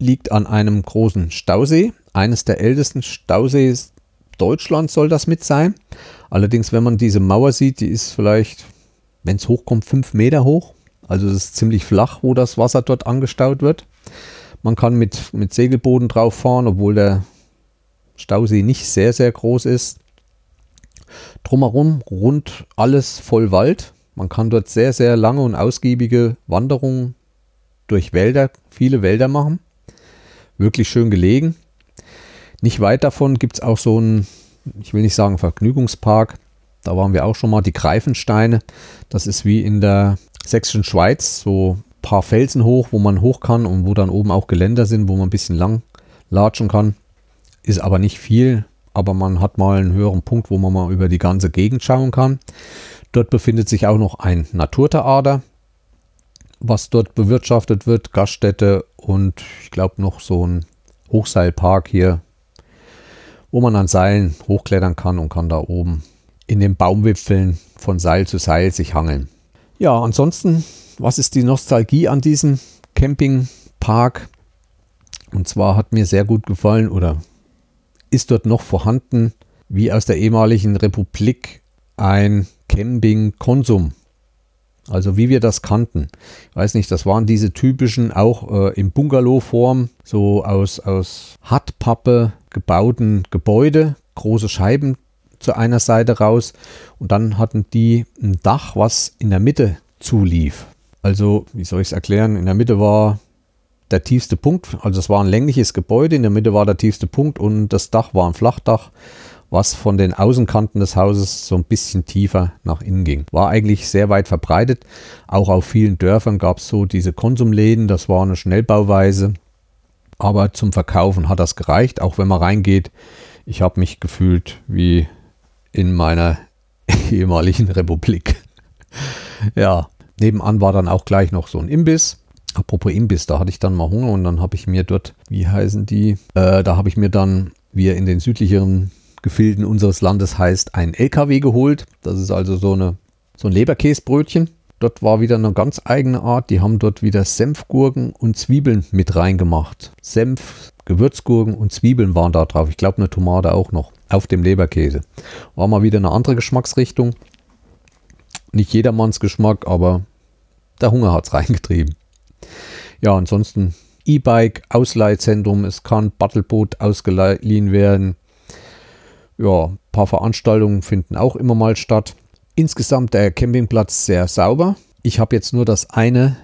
liegt an einem großen Stausee. Eines der ältesten Stausees Deutschlands soll das mit sein. Allerdings, wenn man diese Mauer sieht, die ist vielleicht, wenn es hochkommt, fünf Meter hoch. Also es ist ziemlich flach, wo das Wasser dort angestaut wird. Man kann mit, mit Segelbooten drauf fahren, obwohl der Stausee nicht sehr, sehr groß ist. Drumherum rund alles voll Wald. Man kann dort sehr, sehr lange und ausgiebige Wanderungen durch Wälder, viele Wälder machen. Wirklich schön gelegen. Nicht weit davon gibt es auch so einen, ich will nicht sagen Vergnügungspark. Da waren wir auch schon mal, die Greifensteine. Das ist wie in der sächsischen Schweiz, so paar Felsen hoch, wo man hoch kann und wo dann oben auch Geländer sind, wo man ein bisschen lang latschen kann. Ist aber nicht viel, aber man hat mal einen höheren Punkt, wo man mal über die ganze Gegend schauen kann. Dort befindet sich auch noch ein Naturtheater, was dort bewirtschaftet wird, Gaststätte und ich glaube noch so ein Hochseilpark hier, wo man an Seilen hochklettern kann und kann da oben in den Baumwipfeln von Seil zu Seil sich hangeln. Ja, ansonsten, was ist die Nostalgie an diesem Campingpark? Und zwar hat mir sehr gut gefallen oder ist dort noch vorhanden, wie aus der ehemaligen Republik, ein Camping-Konsum. Also wie wir das kannten. Ich weiß nicht, das waren diese typischen, auch äh, in Bungalow-Form, so aus, aus Hartpappe gebauten Gebäude, große Scheiben zu einer Seite raus und dann hatten die ein Dach, was in der Mitte zulief. Also, wie soll ich es erklären? In der Mitte war der tiefste Punkt, also es war ein längliches Gebäude, in der Mitte war der tiefste Punkt und das Dach war ein Flachdach, was von den Außenkanten des Hauses so ein bisschen tiefer nach innen ging. War eigentlich sehr weit verbreitet. Auch auf vielen Dörfern gab es so diese Konsumläden, das war eine Schnellbauweise. Aber zum Verkaufen hat das gereicht, auch wenn man reingeht. Ich habe mich gefühlt wie in meiner [laughs] ehemaligen Republik. [laughs] ja, nebenan war dann auch gleich noch so ein Imbiss. Apropos Imbiss, da hatte ich dann mal Hunger und dann habe ich mir dort, wie heißen die? Äh, da habe ich mir dann, wie er in den südlicheren Gefilden unseres Landes heißt, ein LKW geholt. Das ist also so, eine, so ein Leberkäsbrötchen. Dort war wieder eine ganz eigene Art. Die haben dort wieder Senfgurken und Zwiebeln mit reingemacht. Senf, Gewürzgurken und Zwiebeln waren da drauf. Ich glaube eine Tomate auch noch auf dem Leberkäse. War mal wieder eine andere Geschmacksrichtung. Nicht jedermanns Geschmack, aber der Hunger hat es [laughs] reingetrieben. Ja, ansonsten E-Bike, Ausleihzentrum, es kann Battleboot ausgeliehen werden. Ja, ein paar Veranstaltungen finden auch immer mal statt. Insgesamt der Campingplatz sehr sauber. Ich habe jetzt nur das eine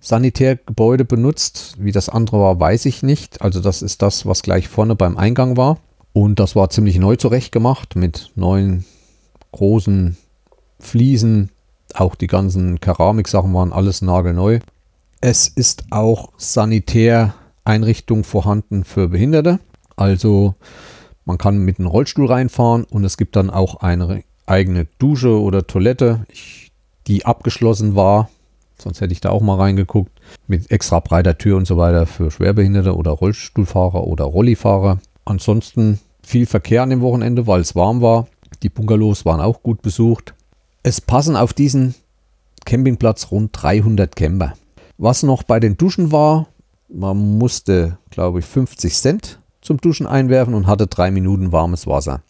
Sanitärgebäude benutzt. Wie das andere war, weiß ich nicht. Also das ist das, was gleich vorne beim Eingang war. Und das war ziemlich neu zurechtgemacht mit neuen großen Fliesen. Auch die ganzen Keramiksachen waren alles nagelneu. Es ist auch Sanitäreinrichtung vorhanden für Behinderte. Also man kann mit einem Rollstuhl reinfahren und es gibt dann auch eine eigene Dusche oder Toilette, die abgeschlossen war. Sonst hätte ich da auch mal reingeguckt. Mit extra breiter Tür und so weiter für Schwerbehinderte oder Rollstuhlfahrer oder Rollifahrer. Ansonsten viel Verkehr an dem Wochenende, weil es warm war. Die Bungalows waren auch gut besucht. Es passen auf diesen Campingplatz rund 300 Camper. Was noch bei den Duschen war, man musste, glaube ich, 50 Cent zum Duschen einwerfen und hatte drei Minuten warmes Wasser.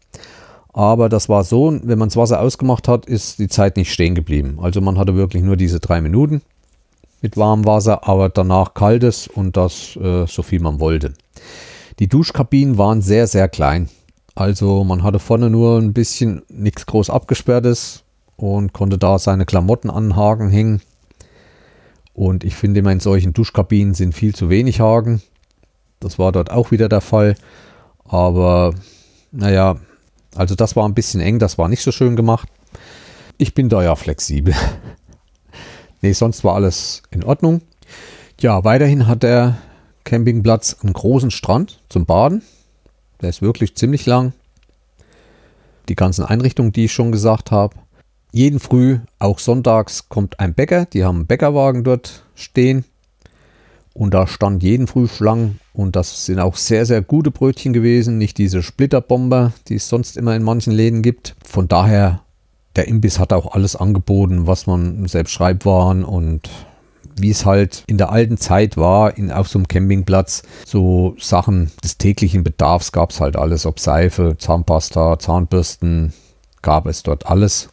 Aber das war so, wenn man das Wasser ausgemacht hat, ist die Zeit nicht stehen geblieben. Also man hatte wirklich nur diese drei Minuten mit warmem Wasser, aber danach kaltes und das äh, so viel man wollte. Die Duschkabinen waren sehr, sehr klein. Also man hatte vorne nur ein bisschen nichts groß abgesperrtes und konnte da seine Klamotten an Haken hängen. Und ich finde immer in solchen Duschkabinen sind viel zu wenig Haken. Das war dort auch wieder der Fall. Aber naja, also das war ein bisschen eng, das war nicht so schön gemacht. Ich bin da ja flexibel. [laughs] nee, sonst war alles in Ordnung. Ja, weiterhin hat der Campingplatz einen großen Strand zum Baden. Der ist wirklich ziemlich lang. Die ganzen Einrichtungen, die ich schon gesagt habe. Jeden Früh, auch sonntags, kommt ein Bäcker. Die haben einen Bäckerwagen dort stehen. Und da stand jeden Früh Schlangen. Und das sind auch sehr, sehr gute Brötchen gewesen. Nicht diese Splitterbomber, die es sonst immer in manchen Läden gibt. Von daher, der Imbiss hat auch alles angeboten, was man selbst Schreibwaren und wie es halt in der alten Zeit war, in, auf so einem Campingplatz, so Sachen des täglichen Bedarfs gab es halt alles, ob Seife, Zahnpasta, Zahnbürsten, gab es dort alles.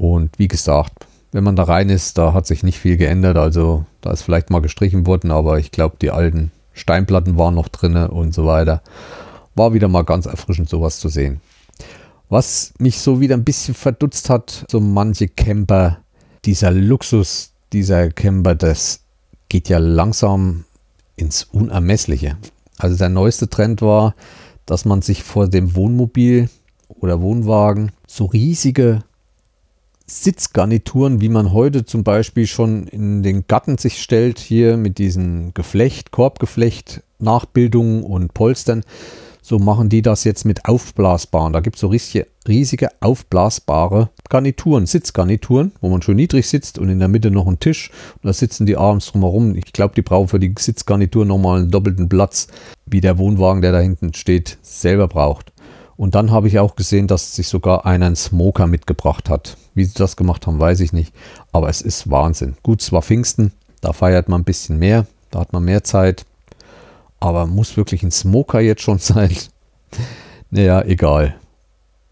Und wie gesagt, wenn man da rein ist, da hat sich nicht viel geändert. Also da ist vielleicht mal gestrichen worden, aber ich glaube, die alten Steinplatten waren noch drin und so weiter. War wieder mal ganz erfrischend, sowas zu sehen. Was mich so wieder ein bisschen verdutzt hat, so manche Camper, dieser Luxus, dieser Camper, das geht ja langsam ins Unermessliche. Also der neueste Trend war, dass man sich vor dem Wohnmobil oder Wohnwagen so riesige Sitzgarnituren, wie man heute zum Beispiel schon in den Gatten sich stellt, hier mit diesen Geflecht, Korbgeflecht, Nachbildungen und Polstern, so machen die das jetzt mit aufblasbaren. Da gibt es so riesige, riesige aufblasbare Garnituren, Sitzgarnituren, wo man schon niedrig sitzt und in der Mitte noch ein Tisch. Und da sitzen die abends drumherum. Ich glaube, die brauchen für die Sitzgarnitur nochmal einen doppelten Platz, wie der Wohnwagen, der da hinten steht, selber braucht. Und dann habe ich auch gesehen, dass sich sogar einer einen Smoker mitgebracht hat. Wie sie das gemacht haben, weiß ich nicht. Aber es ist Wahnsinn. Gut, es war Pfingsten, da feiert man ein bisschen mehr, da hat man mehr Zeit. Aber muss wirklich ein Smoker jetzt schon [laughs] sein? naja, egal.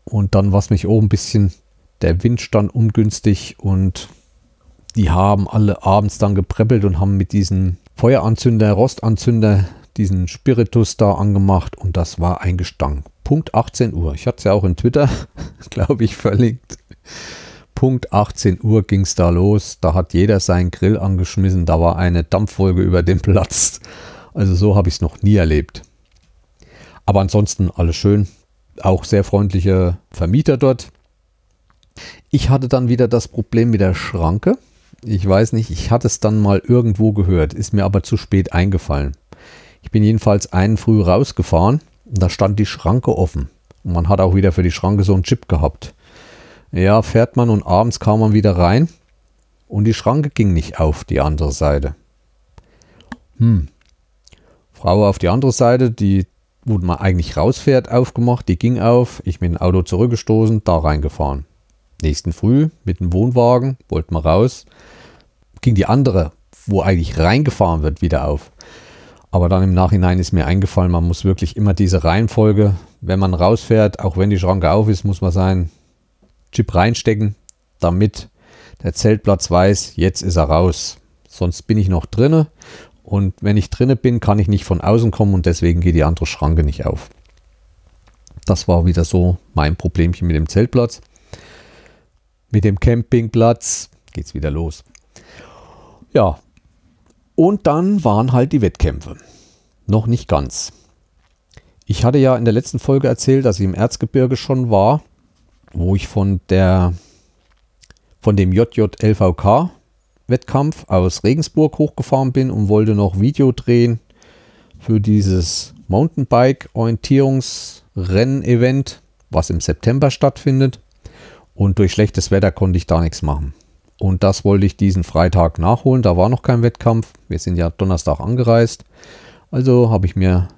Und dann war es mich oben ein bisschen, der Wind stand ungünstig und die haben alle abends dann gepreppelt und haben mit diesem Feueranzünder, Rostanzünder diesen Spiritus da angemacht und das war ein Gestank. Punkt 18 Uhr. Ich hatte es ja auch in Twitter, [laughs] glaube ich, verlinkt. Punkt 18 Uhr ging es da los. Da hat jeder seinen Grill angeschmissen. Da war eine Dampfwolke über den Platz. Also so habe ich es noch nie erlebt. Aber ansonsten alles schön. Auch sehr freundliche Vermieter dort. Ich hatte dann wieder das Problem mit der Schranke. Ich weiß nicht, ich hatte es dann mal irgendwo gehört, ist mir aber zu spät eingefallen. Ich bin jedenfalls einen früh rausgefahren und da stand die Schranke offen. Und man hat auch wieder für die Schranke so einen Chip gehabt. Ja, fährt man und abends kam man wieder rein und die Schranke ging nicht auf die andere Seite. Hm. Frau auf die andere Seite, die, wo man eigentlich rausfährt, aufgemacht, die ging auf. Ich mit dem Auto zurückgestoßen, da reingefahren. Nächsten Früh mit dem Wohnwagen, wollten wir raus, ging die andere, wo eigentlich reingefahren wird, wieder auf. Aber dann im Nachhinein ist mir eingefallen, man muss wirklich immer diese Reihenfolge, wenn man rausfährt, auch wenn die Schranke auf ist, muss man sein Chip reinstecken, damit der Zeltplatz weiß, jetzt ist er raus. Sonst bin ich noch drinne und wenn ich drinne bin, kann ich nicht von außen kommen und deswegen geht die andere Schranke nicht auf. Das war wieder so mein Problemchen mit dem Zeltplatz. Mit dem Campingplatz geht es wieder los. Ja, und dann waren halt die Wettkämpfe. Noch nicht ganz. Ich hatte ja in der letzten Folge erzählt, dass ich im Erzgebirge schon war wo ich von der von dem JJLVK Wettkampf aus Regensburg hochgefahren bin und wollte noch Video drehen für dieses Mountainbike Orientierungsrennen-Event, was im September stattfindet. Und durch schlechtes Wetter konnte ich da nichts machen. Und das wollte ich diesen Freitag nachholen. Da war noch kein Wettkampf. Wir sind ja Donnerstag angereist. Also habe ich mir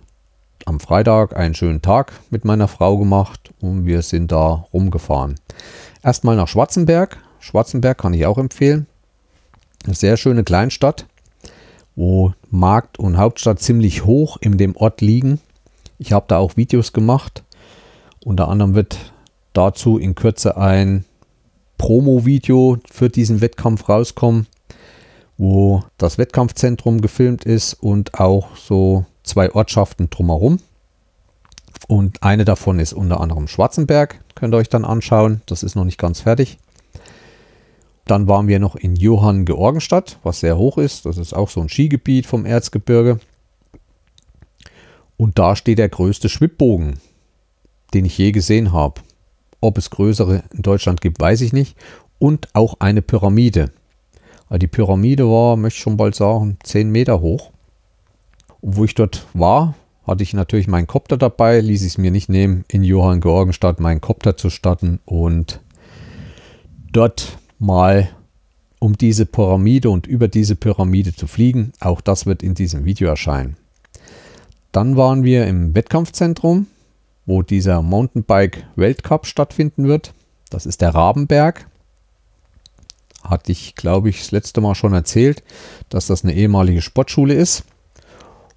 am Freitag einen schönen Tag mit meiner Frau gemacht und wir sind da rumgefahren. Erstmal nach Schwarzenberg. Schwarzenberg kann ich auch empfehlen. Eine sehr schöne Kleinstadt, wo Markt und Hauptstadt ziemlich hoch in dem Ort liegen. Ich habe da auch Videos gemacht. Unter anderem wird dazu in Kürze ein Promo-Video für diesen Wettkampf rauskommen, wo das Wettkampfzentrum gefilmt ist und auch so zwei Ortschaften drumherum. Und eine davon ist unter anderem Schwarzenberg, könnt ihr euch dann anschauen. Das ist noch nicht ganz fertig. Dann waren wir noch in Johann Georgenstadt, was sehr hoch ist. Das ist auch so ein Skigebiet vom Erzgebirge. Und da steht der größte Schwibbogen, den ich je gesehen habe. Ob es größere in Deutschland gibt, weiß ich nicht. Und auch eine Pyramide. Also die Pyramide war, möchte ich schon bald sagen, 10 Meter hoch. Und wo ich dort war, hatte ich natürlich meinen Kopter dabei, ließ ich es mir nicht nehmen, in Johann Georgenstadt meinen Kopter zu starten und dort mal um diese Pyramide und über diese Pyramide zu fliegen. Auch das wird in diesem Video erscheinen. Dann waren wir im Wettkampfzentrum, wo dieser Mountainbike Weltcup stattfinden wird. Das ist der Rabenberg. Hatte ich, glaube ich, das letzte Mal schon erzählt, dass das eine ehemalige Sportschule ist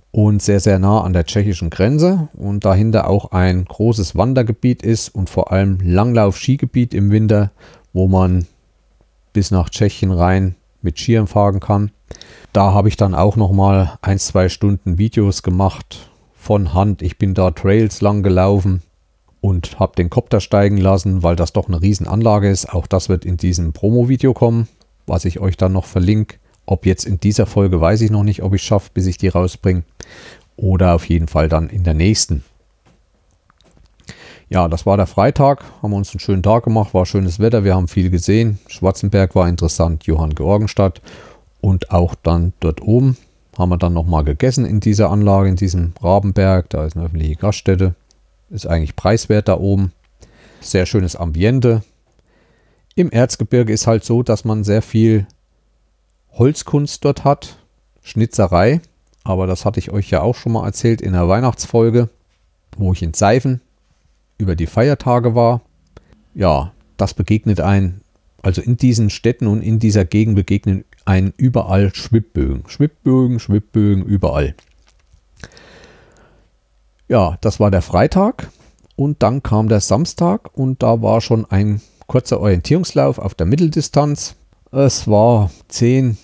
und sehr, sehr nah an der tschechischen Grenze und dahinter auch ein großes Wandergebiet ist und vor allem Langlauf-Skigebiet im Winter, wo man bis nach Tschechien rein mit Skiern fahren kann. Da habe ich dann auch noch mal ein, zwei Stunden Videos gemacht von Hand. Ich bin da Trails lang gelaufen und habe den Kopter steigen lassen, weil das doch eine Riesenanlage ist. Auch das wird in diesem Promo-Video kommen, was ich euch dann noch verlinke. Ob jetzt in dieser Folge weiß ich noch nicht, ob ich schaffe, bis ich die rausbringe. Oder auf jeden Fall dann in der nächsten. Ja, das war der Freitag. Haben wir uns einen schönen Tag gemacht. War schönes Wetter. Wir haben viel gesehen. Schwarzenberg war interessant. Johann Georgenstadt. Und auch dann dort oben haben wir dann nochmal gegessen in dieser Anlage, in diesem Rabenberg. Da ist eine öffentliche Gaststätte. Ist eigentlich preiswert da oben. Sehr schönes Ambiente. Im Erzgebirge ist halt so, dass man sehr viel Holzkunst dort hat, Schnitzerei, aber das hatte ich euch ja auch schon mal erzählt in der Weihnachtsfolge, wo ich in Seifen über die Feiertage war. Ja, das begegnet ein, also in diesen Städten und in dieser Gegend begegnen einen überall Schwibbögen. Schwibbögen, Schwibbögen, überall. Ja, das war der Freitag und dann kam der Samstag und da war schon ein kurzer Orientierungslauf auf der Mitteldistanz. Es war 10,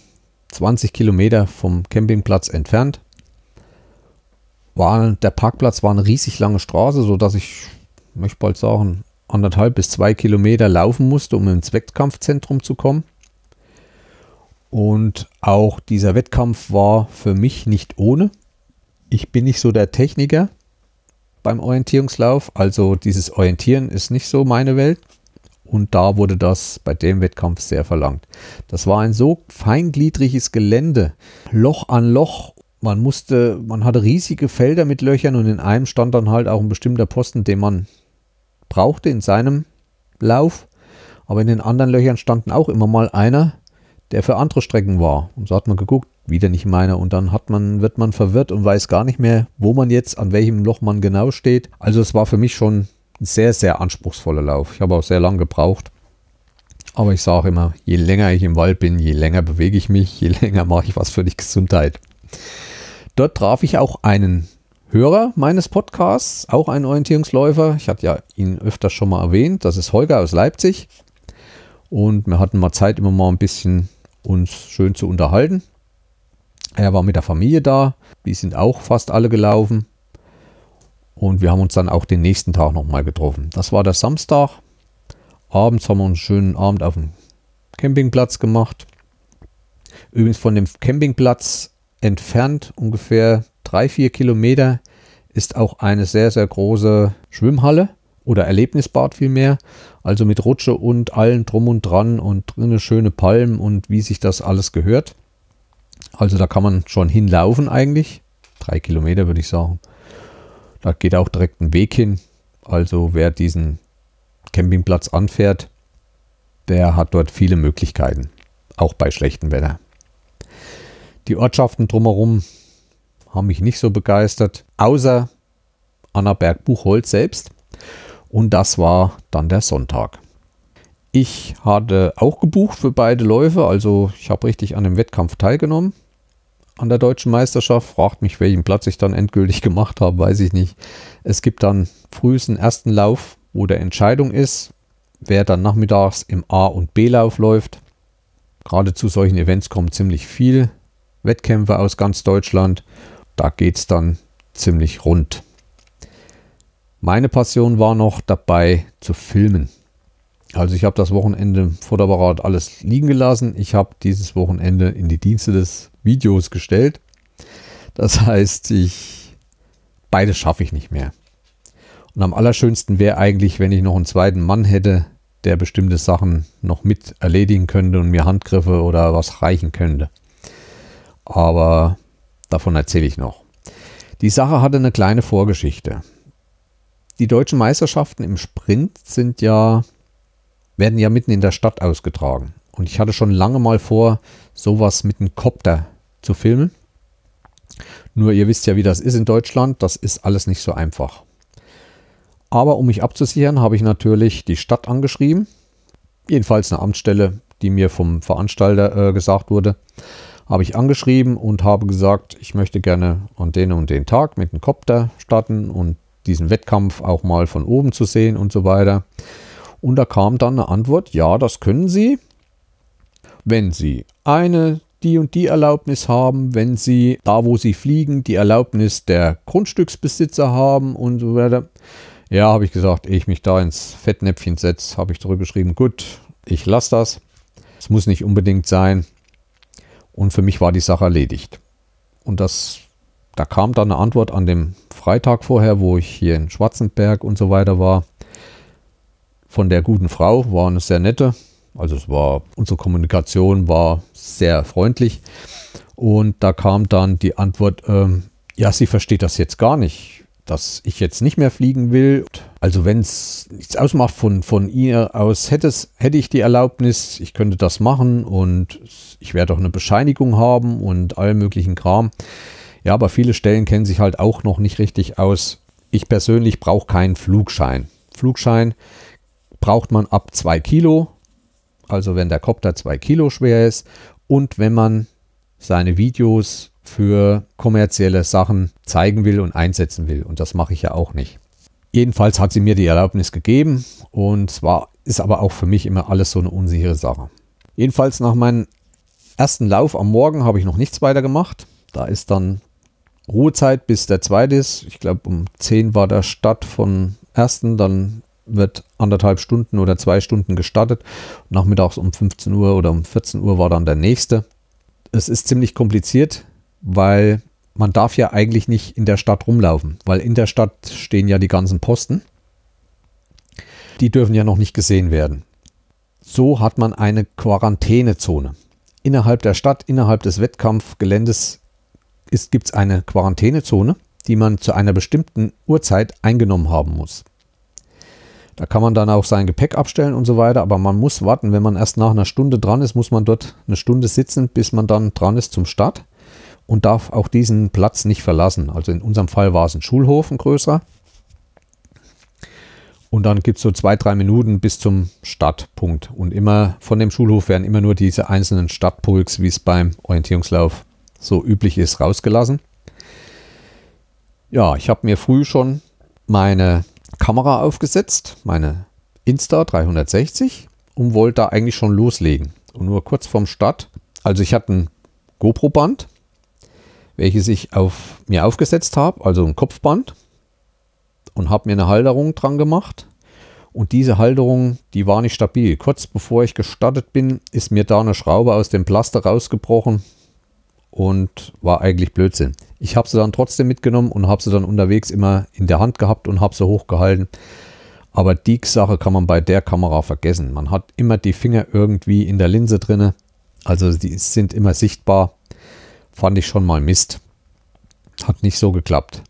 20 Kilometer vom Campingplatz entfernt. War, der Parkplatz war eine riesig lange Straße, sodass ich, möchte bald sagen, anderthalb bis zwei Kilometer laufen musste, um ins Wettkampfzentrum zu kommen. Und auch dieser Wettkampf war für mich nicht ohne. Ich bin nicht so der Techniker beim Orientierungslauf, also dieses Orientieren ist nicht so meine Welt. Und da wurde das bei dem Wettkampf sehr verlangt. Das war ein so feingliedriges Gelände, Loch an Loch. Man musste, man hatte riesige Felder mit Löchern und in einem stand dann halt auch ein bestimmter Posten, den man brauchte in seinem Lauf. Aber in den anderen Löchern standen auch immer mal einer, der für andere Strecken war. Und so hat man geguckt, wieder nicht meiner. Und dann hat man, wird man verwirrt und weiß gar nicht mehr, wo man jetzt, an welchem Loch man genau steht. Also es war für mich schon ein sehr, sehr anspruchsvoller Lauf. Ich habe auch sehr lange gebraucht. Aber ich sage immer, je länger ich im Wald bin, je länger bewege ich mich, je [laughs] länger mache ich was für die Gesundheit. Dort traf ich auch einen Hörer meines Podcasts, auch einen Orientierungsläufer. Ich hatte ja ihn öfters schon mal erwähnt. Das ist Holger aus Leipzig. Und wir hatten mal Zeit, immer mal ein bisschen uns schön zu unterhalten. Er war mit der Familie da. Die sind auch fast alle gelaufen. Und wir haben uns dann auch den nächsten Tag nochmal getroffen. Das war der Samstag. Abends haben wir einen schönen Abend auf dem Campingplatz gemacht. Übrigens von dem Campingplatz entfernt, ungefähr drei, vier Kilometer, ist auch eine sehr, sehr große Schwimmhalle oder Erlebnisbad vielmehr. Also mit Rutsche und allem drum und dran und drinnen schöne Palmen und wie sich das alles gehört. Also da kann man schon hinlaufen eigentlich. Drei Kilometer würde ich sagen. Da geht auch direkt ein Weg hin. Also wer diesen Campingplatz anfährt, der hat dort viele Möglichkeiten. Auch bei schlechtem Wetter. Die Ortschaften drumherum haben mich nicht so begeistert, außer Annaberg Buchholz selbst. Und das war dann der Sonntag. Ich hatte auch gebucht für beide Läufe, also ich habe richtig an dem Wettkampf teilgenommen an der deutschen Meisterschaft. Fragt mich, welchen Platz ich dann endgültig [laughs] gemacht habe, weiß ich nicht. Es gibt dann frühesten ersten Lauf, wo der Entscheidung ist, wer dann nachmittags im A- und B-Lauf läuft. Gerade zu solchen Events kommen ziemlich viel Wettkämpfe aus ganz Deutschland. Da geht es dann ziemlich rund. Meine Passion war noch dabei zu filmen. Also ich habe das Wochenende Fotoapparat alles liegen gelassen. Ich habe dieses Wochenende in die Dienste des Videos gestellt. Das heißt, ich beides schaffe ich nicht mehr. Und am allerschönsten wäre eigentlich, wenn ich noch einen zweiten Mann hätte, der bestimmte Sachen noch mit erledigen könnte und mir Handgriffe oder was reichen könnte. Aber davon erzähle ich noch. Die Sache hatte eine kleine Vorgeschichte. Die deutschen Meisterschaften im Sprint sind ja werden ja mitten in der Stadt ausgetragen. Und ich hatte schon lange mal vor, sowas mit einem Kopter zu filmen. Nur ihr wisst ja, wie das ist in Deutschland. Das ist alles nicht so einfach. Aber um mich abzusichern, habe ich natürlich die Stadt angeschrieben. Jedenfalls eine Amtsstelle, die mir vom Veranstalter äh, gesagt wurde. Habe ich angeschrieben und habe gesagt, ich möchte gerne an den und den Tag mit einem Kopter starten und diesen Wettkampf auch mal von oben zu sehen und so weiter. Und da kam dann eine Antwort, ja, das können Sie, wenn Sie eine die und die Erlaubnis haben, wenn Sie da, wo Sie fliegen, die Erlaubnis der Grundstücksbesitzer haben und so weiter. Ja, habe ich gesagt, ehe ich mich da ins Fettnäpfchen setze, habe ich zurückgeschrieben, gut, ich lasse das. Es muss nicht unbedingt sein. Und für mich war die Sache erledigt. Und das, da kam dann eine Antwort an dem Freitag vorher, wo ich hier in Schwarzenberg und so weiter war von der guten Frau, war eine sehr nette. Also es war, unsere Kommunikation war sehr freundlich. Und da kam dann die Antwort, ähm, ja, sie versteht das jetzt gar nicht, dass ich jetzt nicht mehr fliegen will. Also wenn es nichts ausmacht von, von ihr aus, hätte, hätte ich die Erlaubnis, ich könnte das machen und ich werde auch eine Bescheinigung haben und all möglichen Kram. Ja, aber viele Stellen kennen sich halt auch noch nicht richtig aus. Ich persönlich brauche keinen Flugschein. Flugschein braucht man ab 2 Kilo, also wenn der Kopter 2 Kilo schwer ist und wenn man seine Videos für kommerzielle Sachen zeigen will und einsetzen will. Und das mache ich ja auch nicht. Jedenfalls hat sie mir die Erlaubnis gegeben und zwar ist aber auch für mich immer alles so eine unsichere Sache. Jedenfalls nach meinem ersten Lauf am Morgen habe ich noch nichts weiter gemacht. Da ist dann Ruhezeit, bis der zweite ist. Ich glaube, um 10 war der Start von ersten, dann wird anderthalb Stunden oder zwei Stunden gestartet. Nachmittags um 15 Uhr oder um 14 Uhr war dann der nächste. Es ist ziemlich kompliziert, weil man darf ja eigentlich nicht in der Stadt rumlaufen, weil in der Stadt stehen ja die ganzen Posten. Die dürfen ja noch nicht gesehen werden. So hat man eine Quarantänezone. Innerhalb der Stadt, innerhalb des Wettkampfgeländes gibt es eine Quarantänezone, die man zu einer bestimmten Uhrzeit eingenommen haben muss. Da kann man dann auch sein Gepäck abstellen und so weiter, aber man muss warten, wenn man erst nach einer Stunde dran ist, muss man dort eine Stunde sitzen, bis man dann dran ist zum Start und darf auch diesen Platz nicht verlassen. Also in unserem Fall war es ein Schulhof, ein größer. Und dann gibt es so zwei, drei Minuten bis zum Startpunkt. Und immer von dem Schulhof werden immer nur diese einzelnen Startpulks, wie es beim Orientierungslauf so üblich ist, rausgelassen. Ja, ich habe mir früh schon meine Kamera aufgesetzt, meine Insta 360 und wollte da eigentlich schon loslegen. Und nur kurz vorm Start, also ich hatte ein GoPro-Band, welches ich auf mir aufgesetzt habe, also ein Kopfband und habe mir eine Halterung dran gemacht. Und diese Halterung, die war nicht stabil. Kurz bevor ich gestartet bin, ist mir da eine Schraube aus dem Plaster rausgebrochen und war eigentlich Blödsinn. Ich habe sie dann trotzdem mitgenommen und habe sie dann unterwegs immer in der Hand gehabt und habe sie hochgehalten. Aber die Sache kann man bei der Kamera vergessen. Man hat immer die Finger irgendwie in der Linse drinne. Also die sind immer sichtbar. Fand ich schon mal Mist. Hat nicht so geklappt.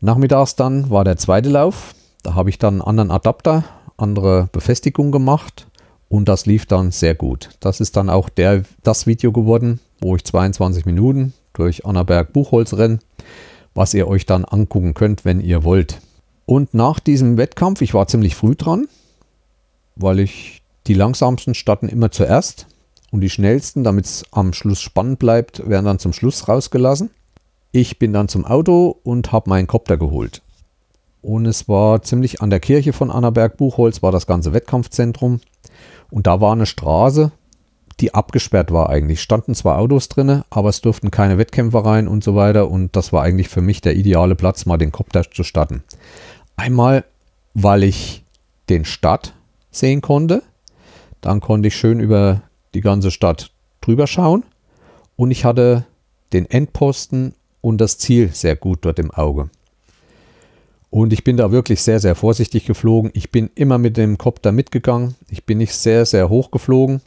Nachmittags dann war der zweite Lauf. Da habe ich dann einen anderen Adapter, andere Befestigung gemacht und das lief dann sehr gut. Das ist dann auch der, das Video geworden, wo ich 22 Minuten durch Annaberg Buchholz renne, was ihr euch dann angucken könnt, wenn ihr wollt. Und nach diesem Wettkampf, ich war ziemlich früh dran, weil ich die langsamsten starten immer zuerst und die schnellsten, damit es am Schluss spannend bleibt, werden dann zum Schluss rausgelassen. Ich bin dann zum Auto und habe meinen Kopter geholt. Und es war ziemlich an der Kirche von Annaberg Buchholz, war das ganze Wettkampfzentrum. Und da war eine Straße, die abgesperrt war eigentlich. Standen zwar Autos drin, aber es durften keine Wettkämpfer rein und so weiter. Und das war eigentlich für mich der ideale Platz, mal den Kopter zu starten. Einmal, weil ich den Stadt sehen konnte. Dann konnte ich schön über die ganze Stadt drüber schauen. Und ich hatte den Endposten und das Ziel sehr gut dort im Auge. Und ich bin da wirklich sehr, sehr vorsichtig geflogen. Ich bin immer mit dem Kopter mitgegangen. Ich bin nicht sehr, sehr hoch geflogen.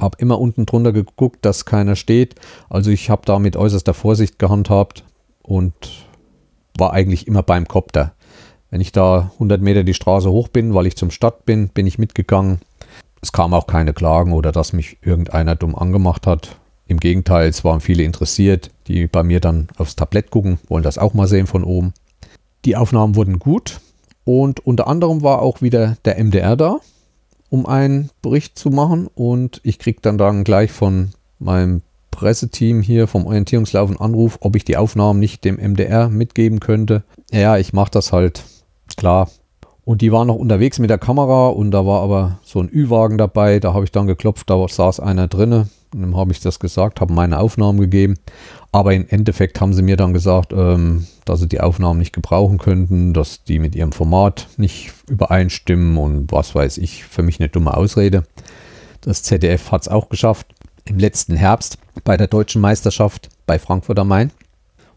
Habe immer unten drunter geguckt, dass keiner steht. Also ich habe da mit äußerster Vorsicht gehandhabt und war eigentlich immer beim Kopter. Wenn ich da 100 Meter die Straße hoch bin, weil ich zum Stadt bin, bin ich mitgegangen. Es kam auch keine Klagen oder dass mich irgendeiner dumm angemacht hat. Im Gegenteil, es waren viele interessiert, die bei mir dann aufs Tablett gucken, wollen das auch mal sehen von oben. Die Aufnahmen wurden gut und unter anderem war auch wieder der MDR da um einen Bericht zu machen. Und ich kriege dann dann gleich von meinem Presseteam hier vom Orientierungslauf einen Anruf, ob ich die Aufnahmen nicht dem MDR mitgeben könnte. Ja, ich mache das halt, klar. Und die waren noch unterwegs mit der Kamera und da war aber so ein Ü-Wagen dabei. Da habe ich dann geklopft, da saß einer drinne. Dann habe ich das gesagt, habe meine Aufnahmen gegeben. Aber im Endeffekt haben sie mir dann gesagt, ähm, dass sie die Aufnahmen nicht gebrauchen könnten, dass die mit ihrem Format nicht übereinstimmen und was weiß ich, für mich eine dumme Ausrede. Das ZDF hat es auch geschafft. Im letzten Herbst bei der deutschen Meisterschaft bei Frankfurt am Main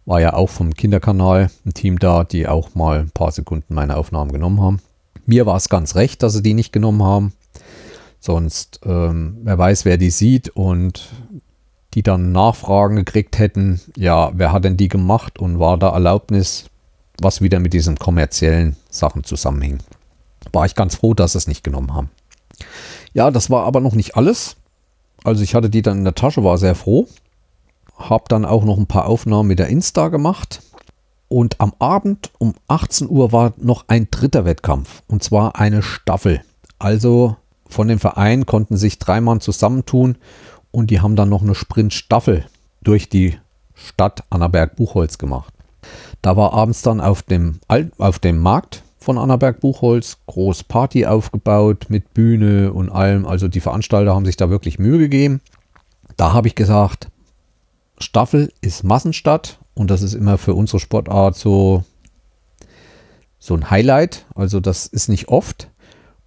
war ja auch vom Kinderkanal ein Team da, die auch mal ein paar Sekunden meine Aufnahmen genommen haben. Mir war es ganz recht, dass sie die nicht genommen haben. Sonst, ähm, wer weiß, wer die sieht und die dann Nachfragen gekriegt hätten, ja, wer hat denn die gemacht und war da Erlaubnis, was wieder mit diesen kommerziellen Sachen zusammenhing. War ich ganz froh, dass sie es nicht genommen haben. Ja, das war aber noch nicht alles. Also ich hatte die dann in der Tasche, war sehr froh. Hab dann auch noch ein paar Aufnahmen mit der Insta gemacht. Und am Abend um 18 Uhr war noch ein dritter Wettkampf. Und zwar eine Staffel. Also von dem Verein konnten sich drei Mann zusammentun und die haben dann noch eine Sprintstaffel durch die Stadt Annaberg-Buchholz gemacht. Da war abends dann auf dem, auf dem Markt von Annaberg-Buchholz groß Party aufgebaut mit Bühne und allem. Also die Veranstalter haben sich da wirklich Mühe gegeben. Da habe ich gesagt, Staffel ist Massenstadt und das ist immer für unsere Sportart so, so ein Highlight. Also das ist nicht oft.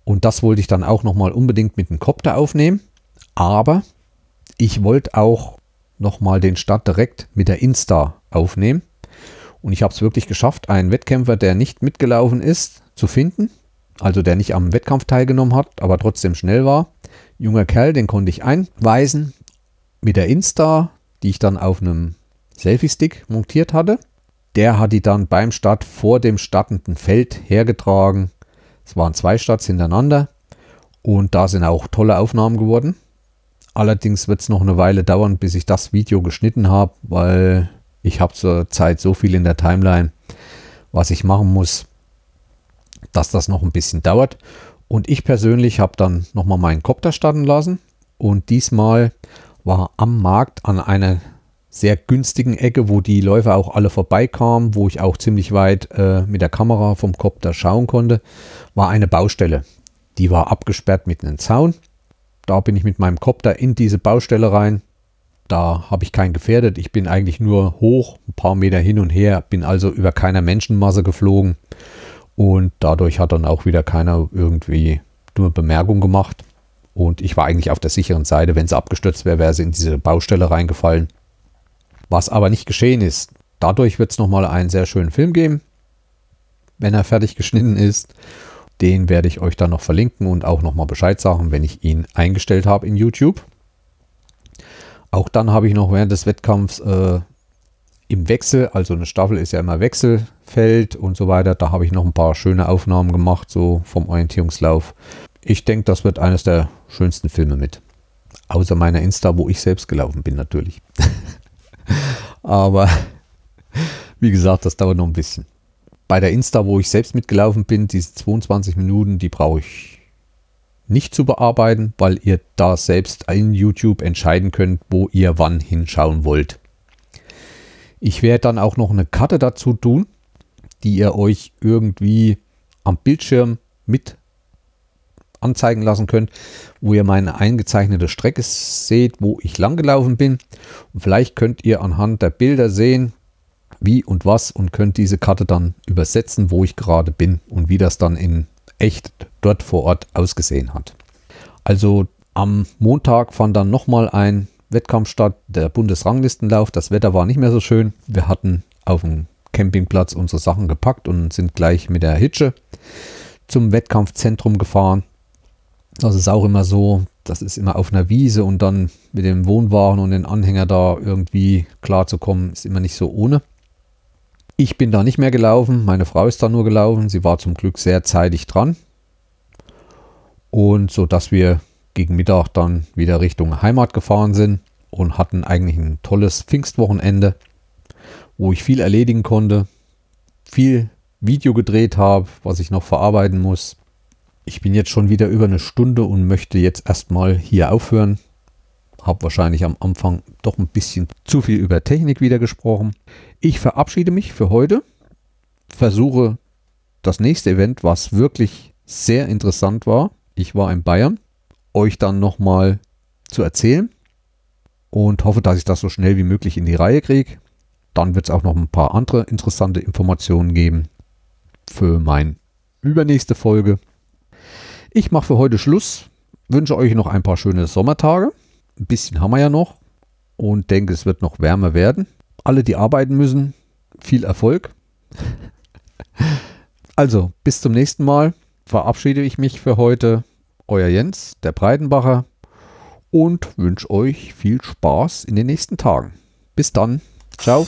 Und das wollte ich dann auch nochmal unbedingt mit dem Copter aufnehmen. Aber ich wollte auch nochmal den Start direkt mit der Insta aufnehmen. Und ich habe es wirklich geschafft, einen Wettkämpfer, der nicht mitgelaufen ist, zu finden. Also der nicht am Wettkampf teilgenommen hat, aber trotzdem schnell war. Junger Kerl, den konnte ich einweisen mit der Insta, die ich dann auf einem Selfie-Stick montiert hatte. Der hat die dann beim Start vor dem startenden Feld hergetragen. Es waren zwei Starts hintereinander und da sind auch tolle Aufnahmen geworden. Allerdings wird es noch eine Weile dauern, bis ich das Video geschnitten habe, weil ich habe zurzeit so viel in der Timeline, was ich machen muss, dass das noch ein bisschen dauert. Und ich persönlich habe dann nochmal meinen Copter starten lassen und diesmal war am Markt an einer sehr günstigen Ecke, wo die Läufer auch alle vorbeikamen, wo ich auch ziemlich weit äh, mit der Kamera vom Copter schauen konnte, war eine Baustelle. Die war abgesperrt mit einem Zaun. Da bin ich mit meinem Copter in diese Baustelle rein. Da habe ich keinen gefährdet. Ich bin eigentlich nur hoch, ein paar Meter hin und her, bin also über keiner Menschenmasse geflogen. Und dadurch hat dann auch wieder keiner irgendwie nur Bemerkung gemacht. Und ich war eigentlich auf der sicheren Seite. Wenn sie abgestürzt wäre, wäre sie in diese Baustelle reingefallen. Was aber nicht geschehen ist. Dadurch wird es nochmal einen sehr schönen Film geben, wenn er fertig geschnitten ist. Den werde ich euch dann noch verlinken und auch nochmal Bescheid sagen, wenn ich ihn eingestellt habe in YouTube. Auch dann habe ich noch während des Wettkampfs äh, im Wechsel, also eine Staffel ist ja immer Wechselfeld und so weiter, da habe ich noch ein paar schöne Aufnahmen gemacht, so vom Orientierungslauf. Ich denke, das wird eines der schönsten Filme mit. Außer meiner Insta, wo ich selbst gelaufen bin, natürlich. [laughs] Aber [laughs] wie gesagt, das dauert noch ein bisschen. Bei der Insta, wo ich selbst mitgelaufen bin, diese 22 Minuten, die brauche ich nicht zu bearbeiten, weil ihr da selbst in YouTube entscheiden könnt, wo ihr wann hinschauen wollt. Ich werde dann auch noch eine Karte dazu tun, die ihr euch irgendwie am Bildschirm mit anzeigen lassen könnt, wo ihr meine eingezeichnete Strecke seht, wo ich lang gelaufen bin. Und vielleicht könnt ihr anhand der Bilder sehen, wie und was und könnt diese Karte dann übersetzen, wo ich gerade bin und wie das dann in echt dort vor Ort ausgesehen hat. Also am Montag fand dann nochmal ein Wettkampf statt, der Bundesranglistenlauf. Das Wetter war nicht mehr so schön. Wir hatten auf dem Campingplatz unsere Sachen gepackt und sind gleich mit der Hitsche zum Wettkampfzentrum gefahren. Das ist auch immer so, das ist immer auf einer Wiese und dann mit dem Wohnwagen und den Anhänger da irgendwie klarzukommen, ist immer nicht so ohne. Ich bin da nicht mehr gelaufen, meine Frau ist da nur gelaufen, sie war zum Glück sehr zeitig dran. Und so dass wir gegen Mittag dann wieder Richtung Heimat gefahren sind und hatten eigentlich ein tolles Pfingstwochenende, wo ich viel erledigen konnte, viel Video gedreht habe, was ich noch verarbeiten muss. Ich bin jetzt schon wieder über eine Stunde und möchte jetzt erstmal hier aufhören. Habe wahrscheinlich am Anfang doch ein bisschen zu viel über Technik wieder gesprochen. Ich verabschiede mich für heute. Versuche das nächste Event, was wirklich sehr interessant war. Ich war in Bayern, euch dann nochmal zu erzählen und hoffe, dass ich das so schnell wie möglich in die Reihe kriege. Dann wird es auch noch ein paar andere interessante Informationen geben für meine übernächste Folge. Ich mache für heute Schluss. Wünsche euch noch ein paar schöne Sommertage. Ein bisschen haben wir ja noch. Und denke, es wird noch wärmer werden. Alle, die arbeiten müssen, viel Erfolg. [laughs] Also, bis zum nächsten Mal. Verabschiede ich mich für heute. Euer Jens, der Breitenbacher. Und wünsche euch viel Spaß in den nächsten Tagen. Bis dann. Ciao.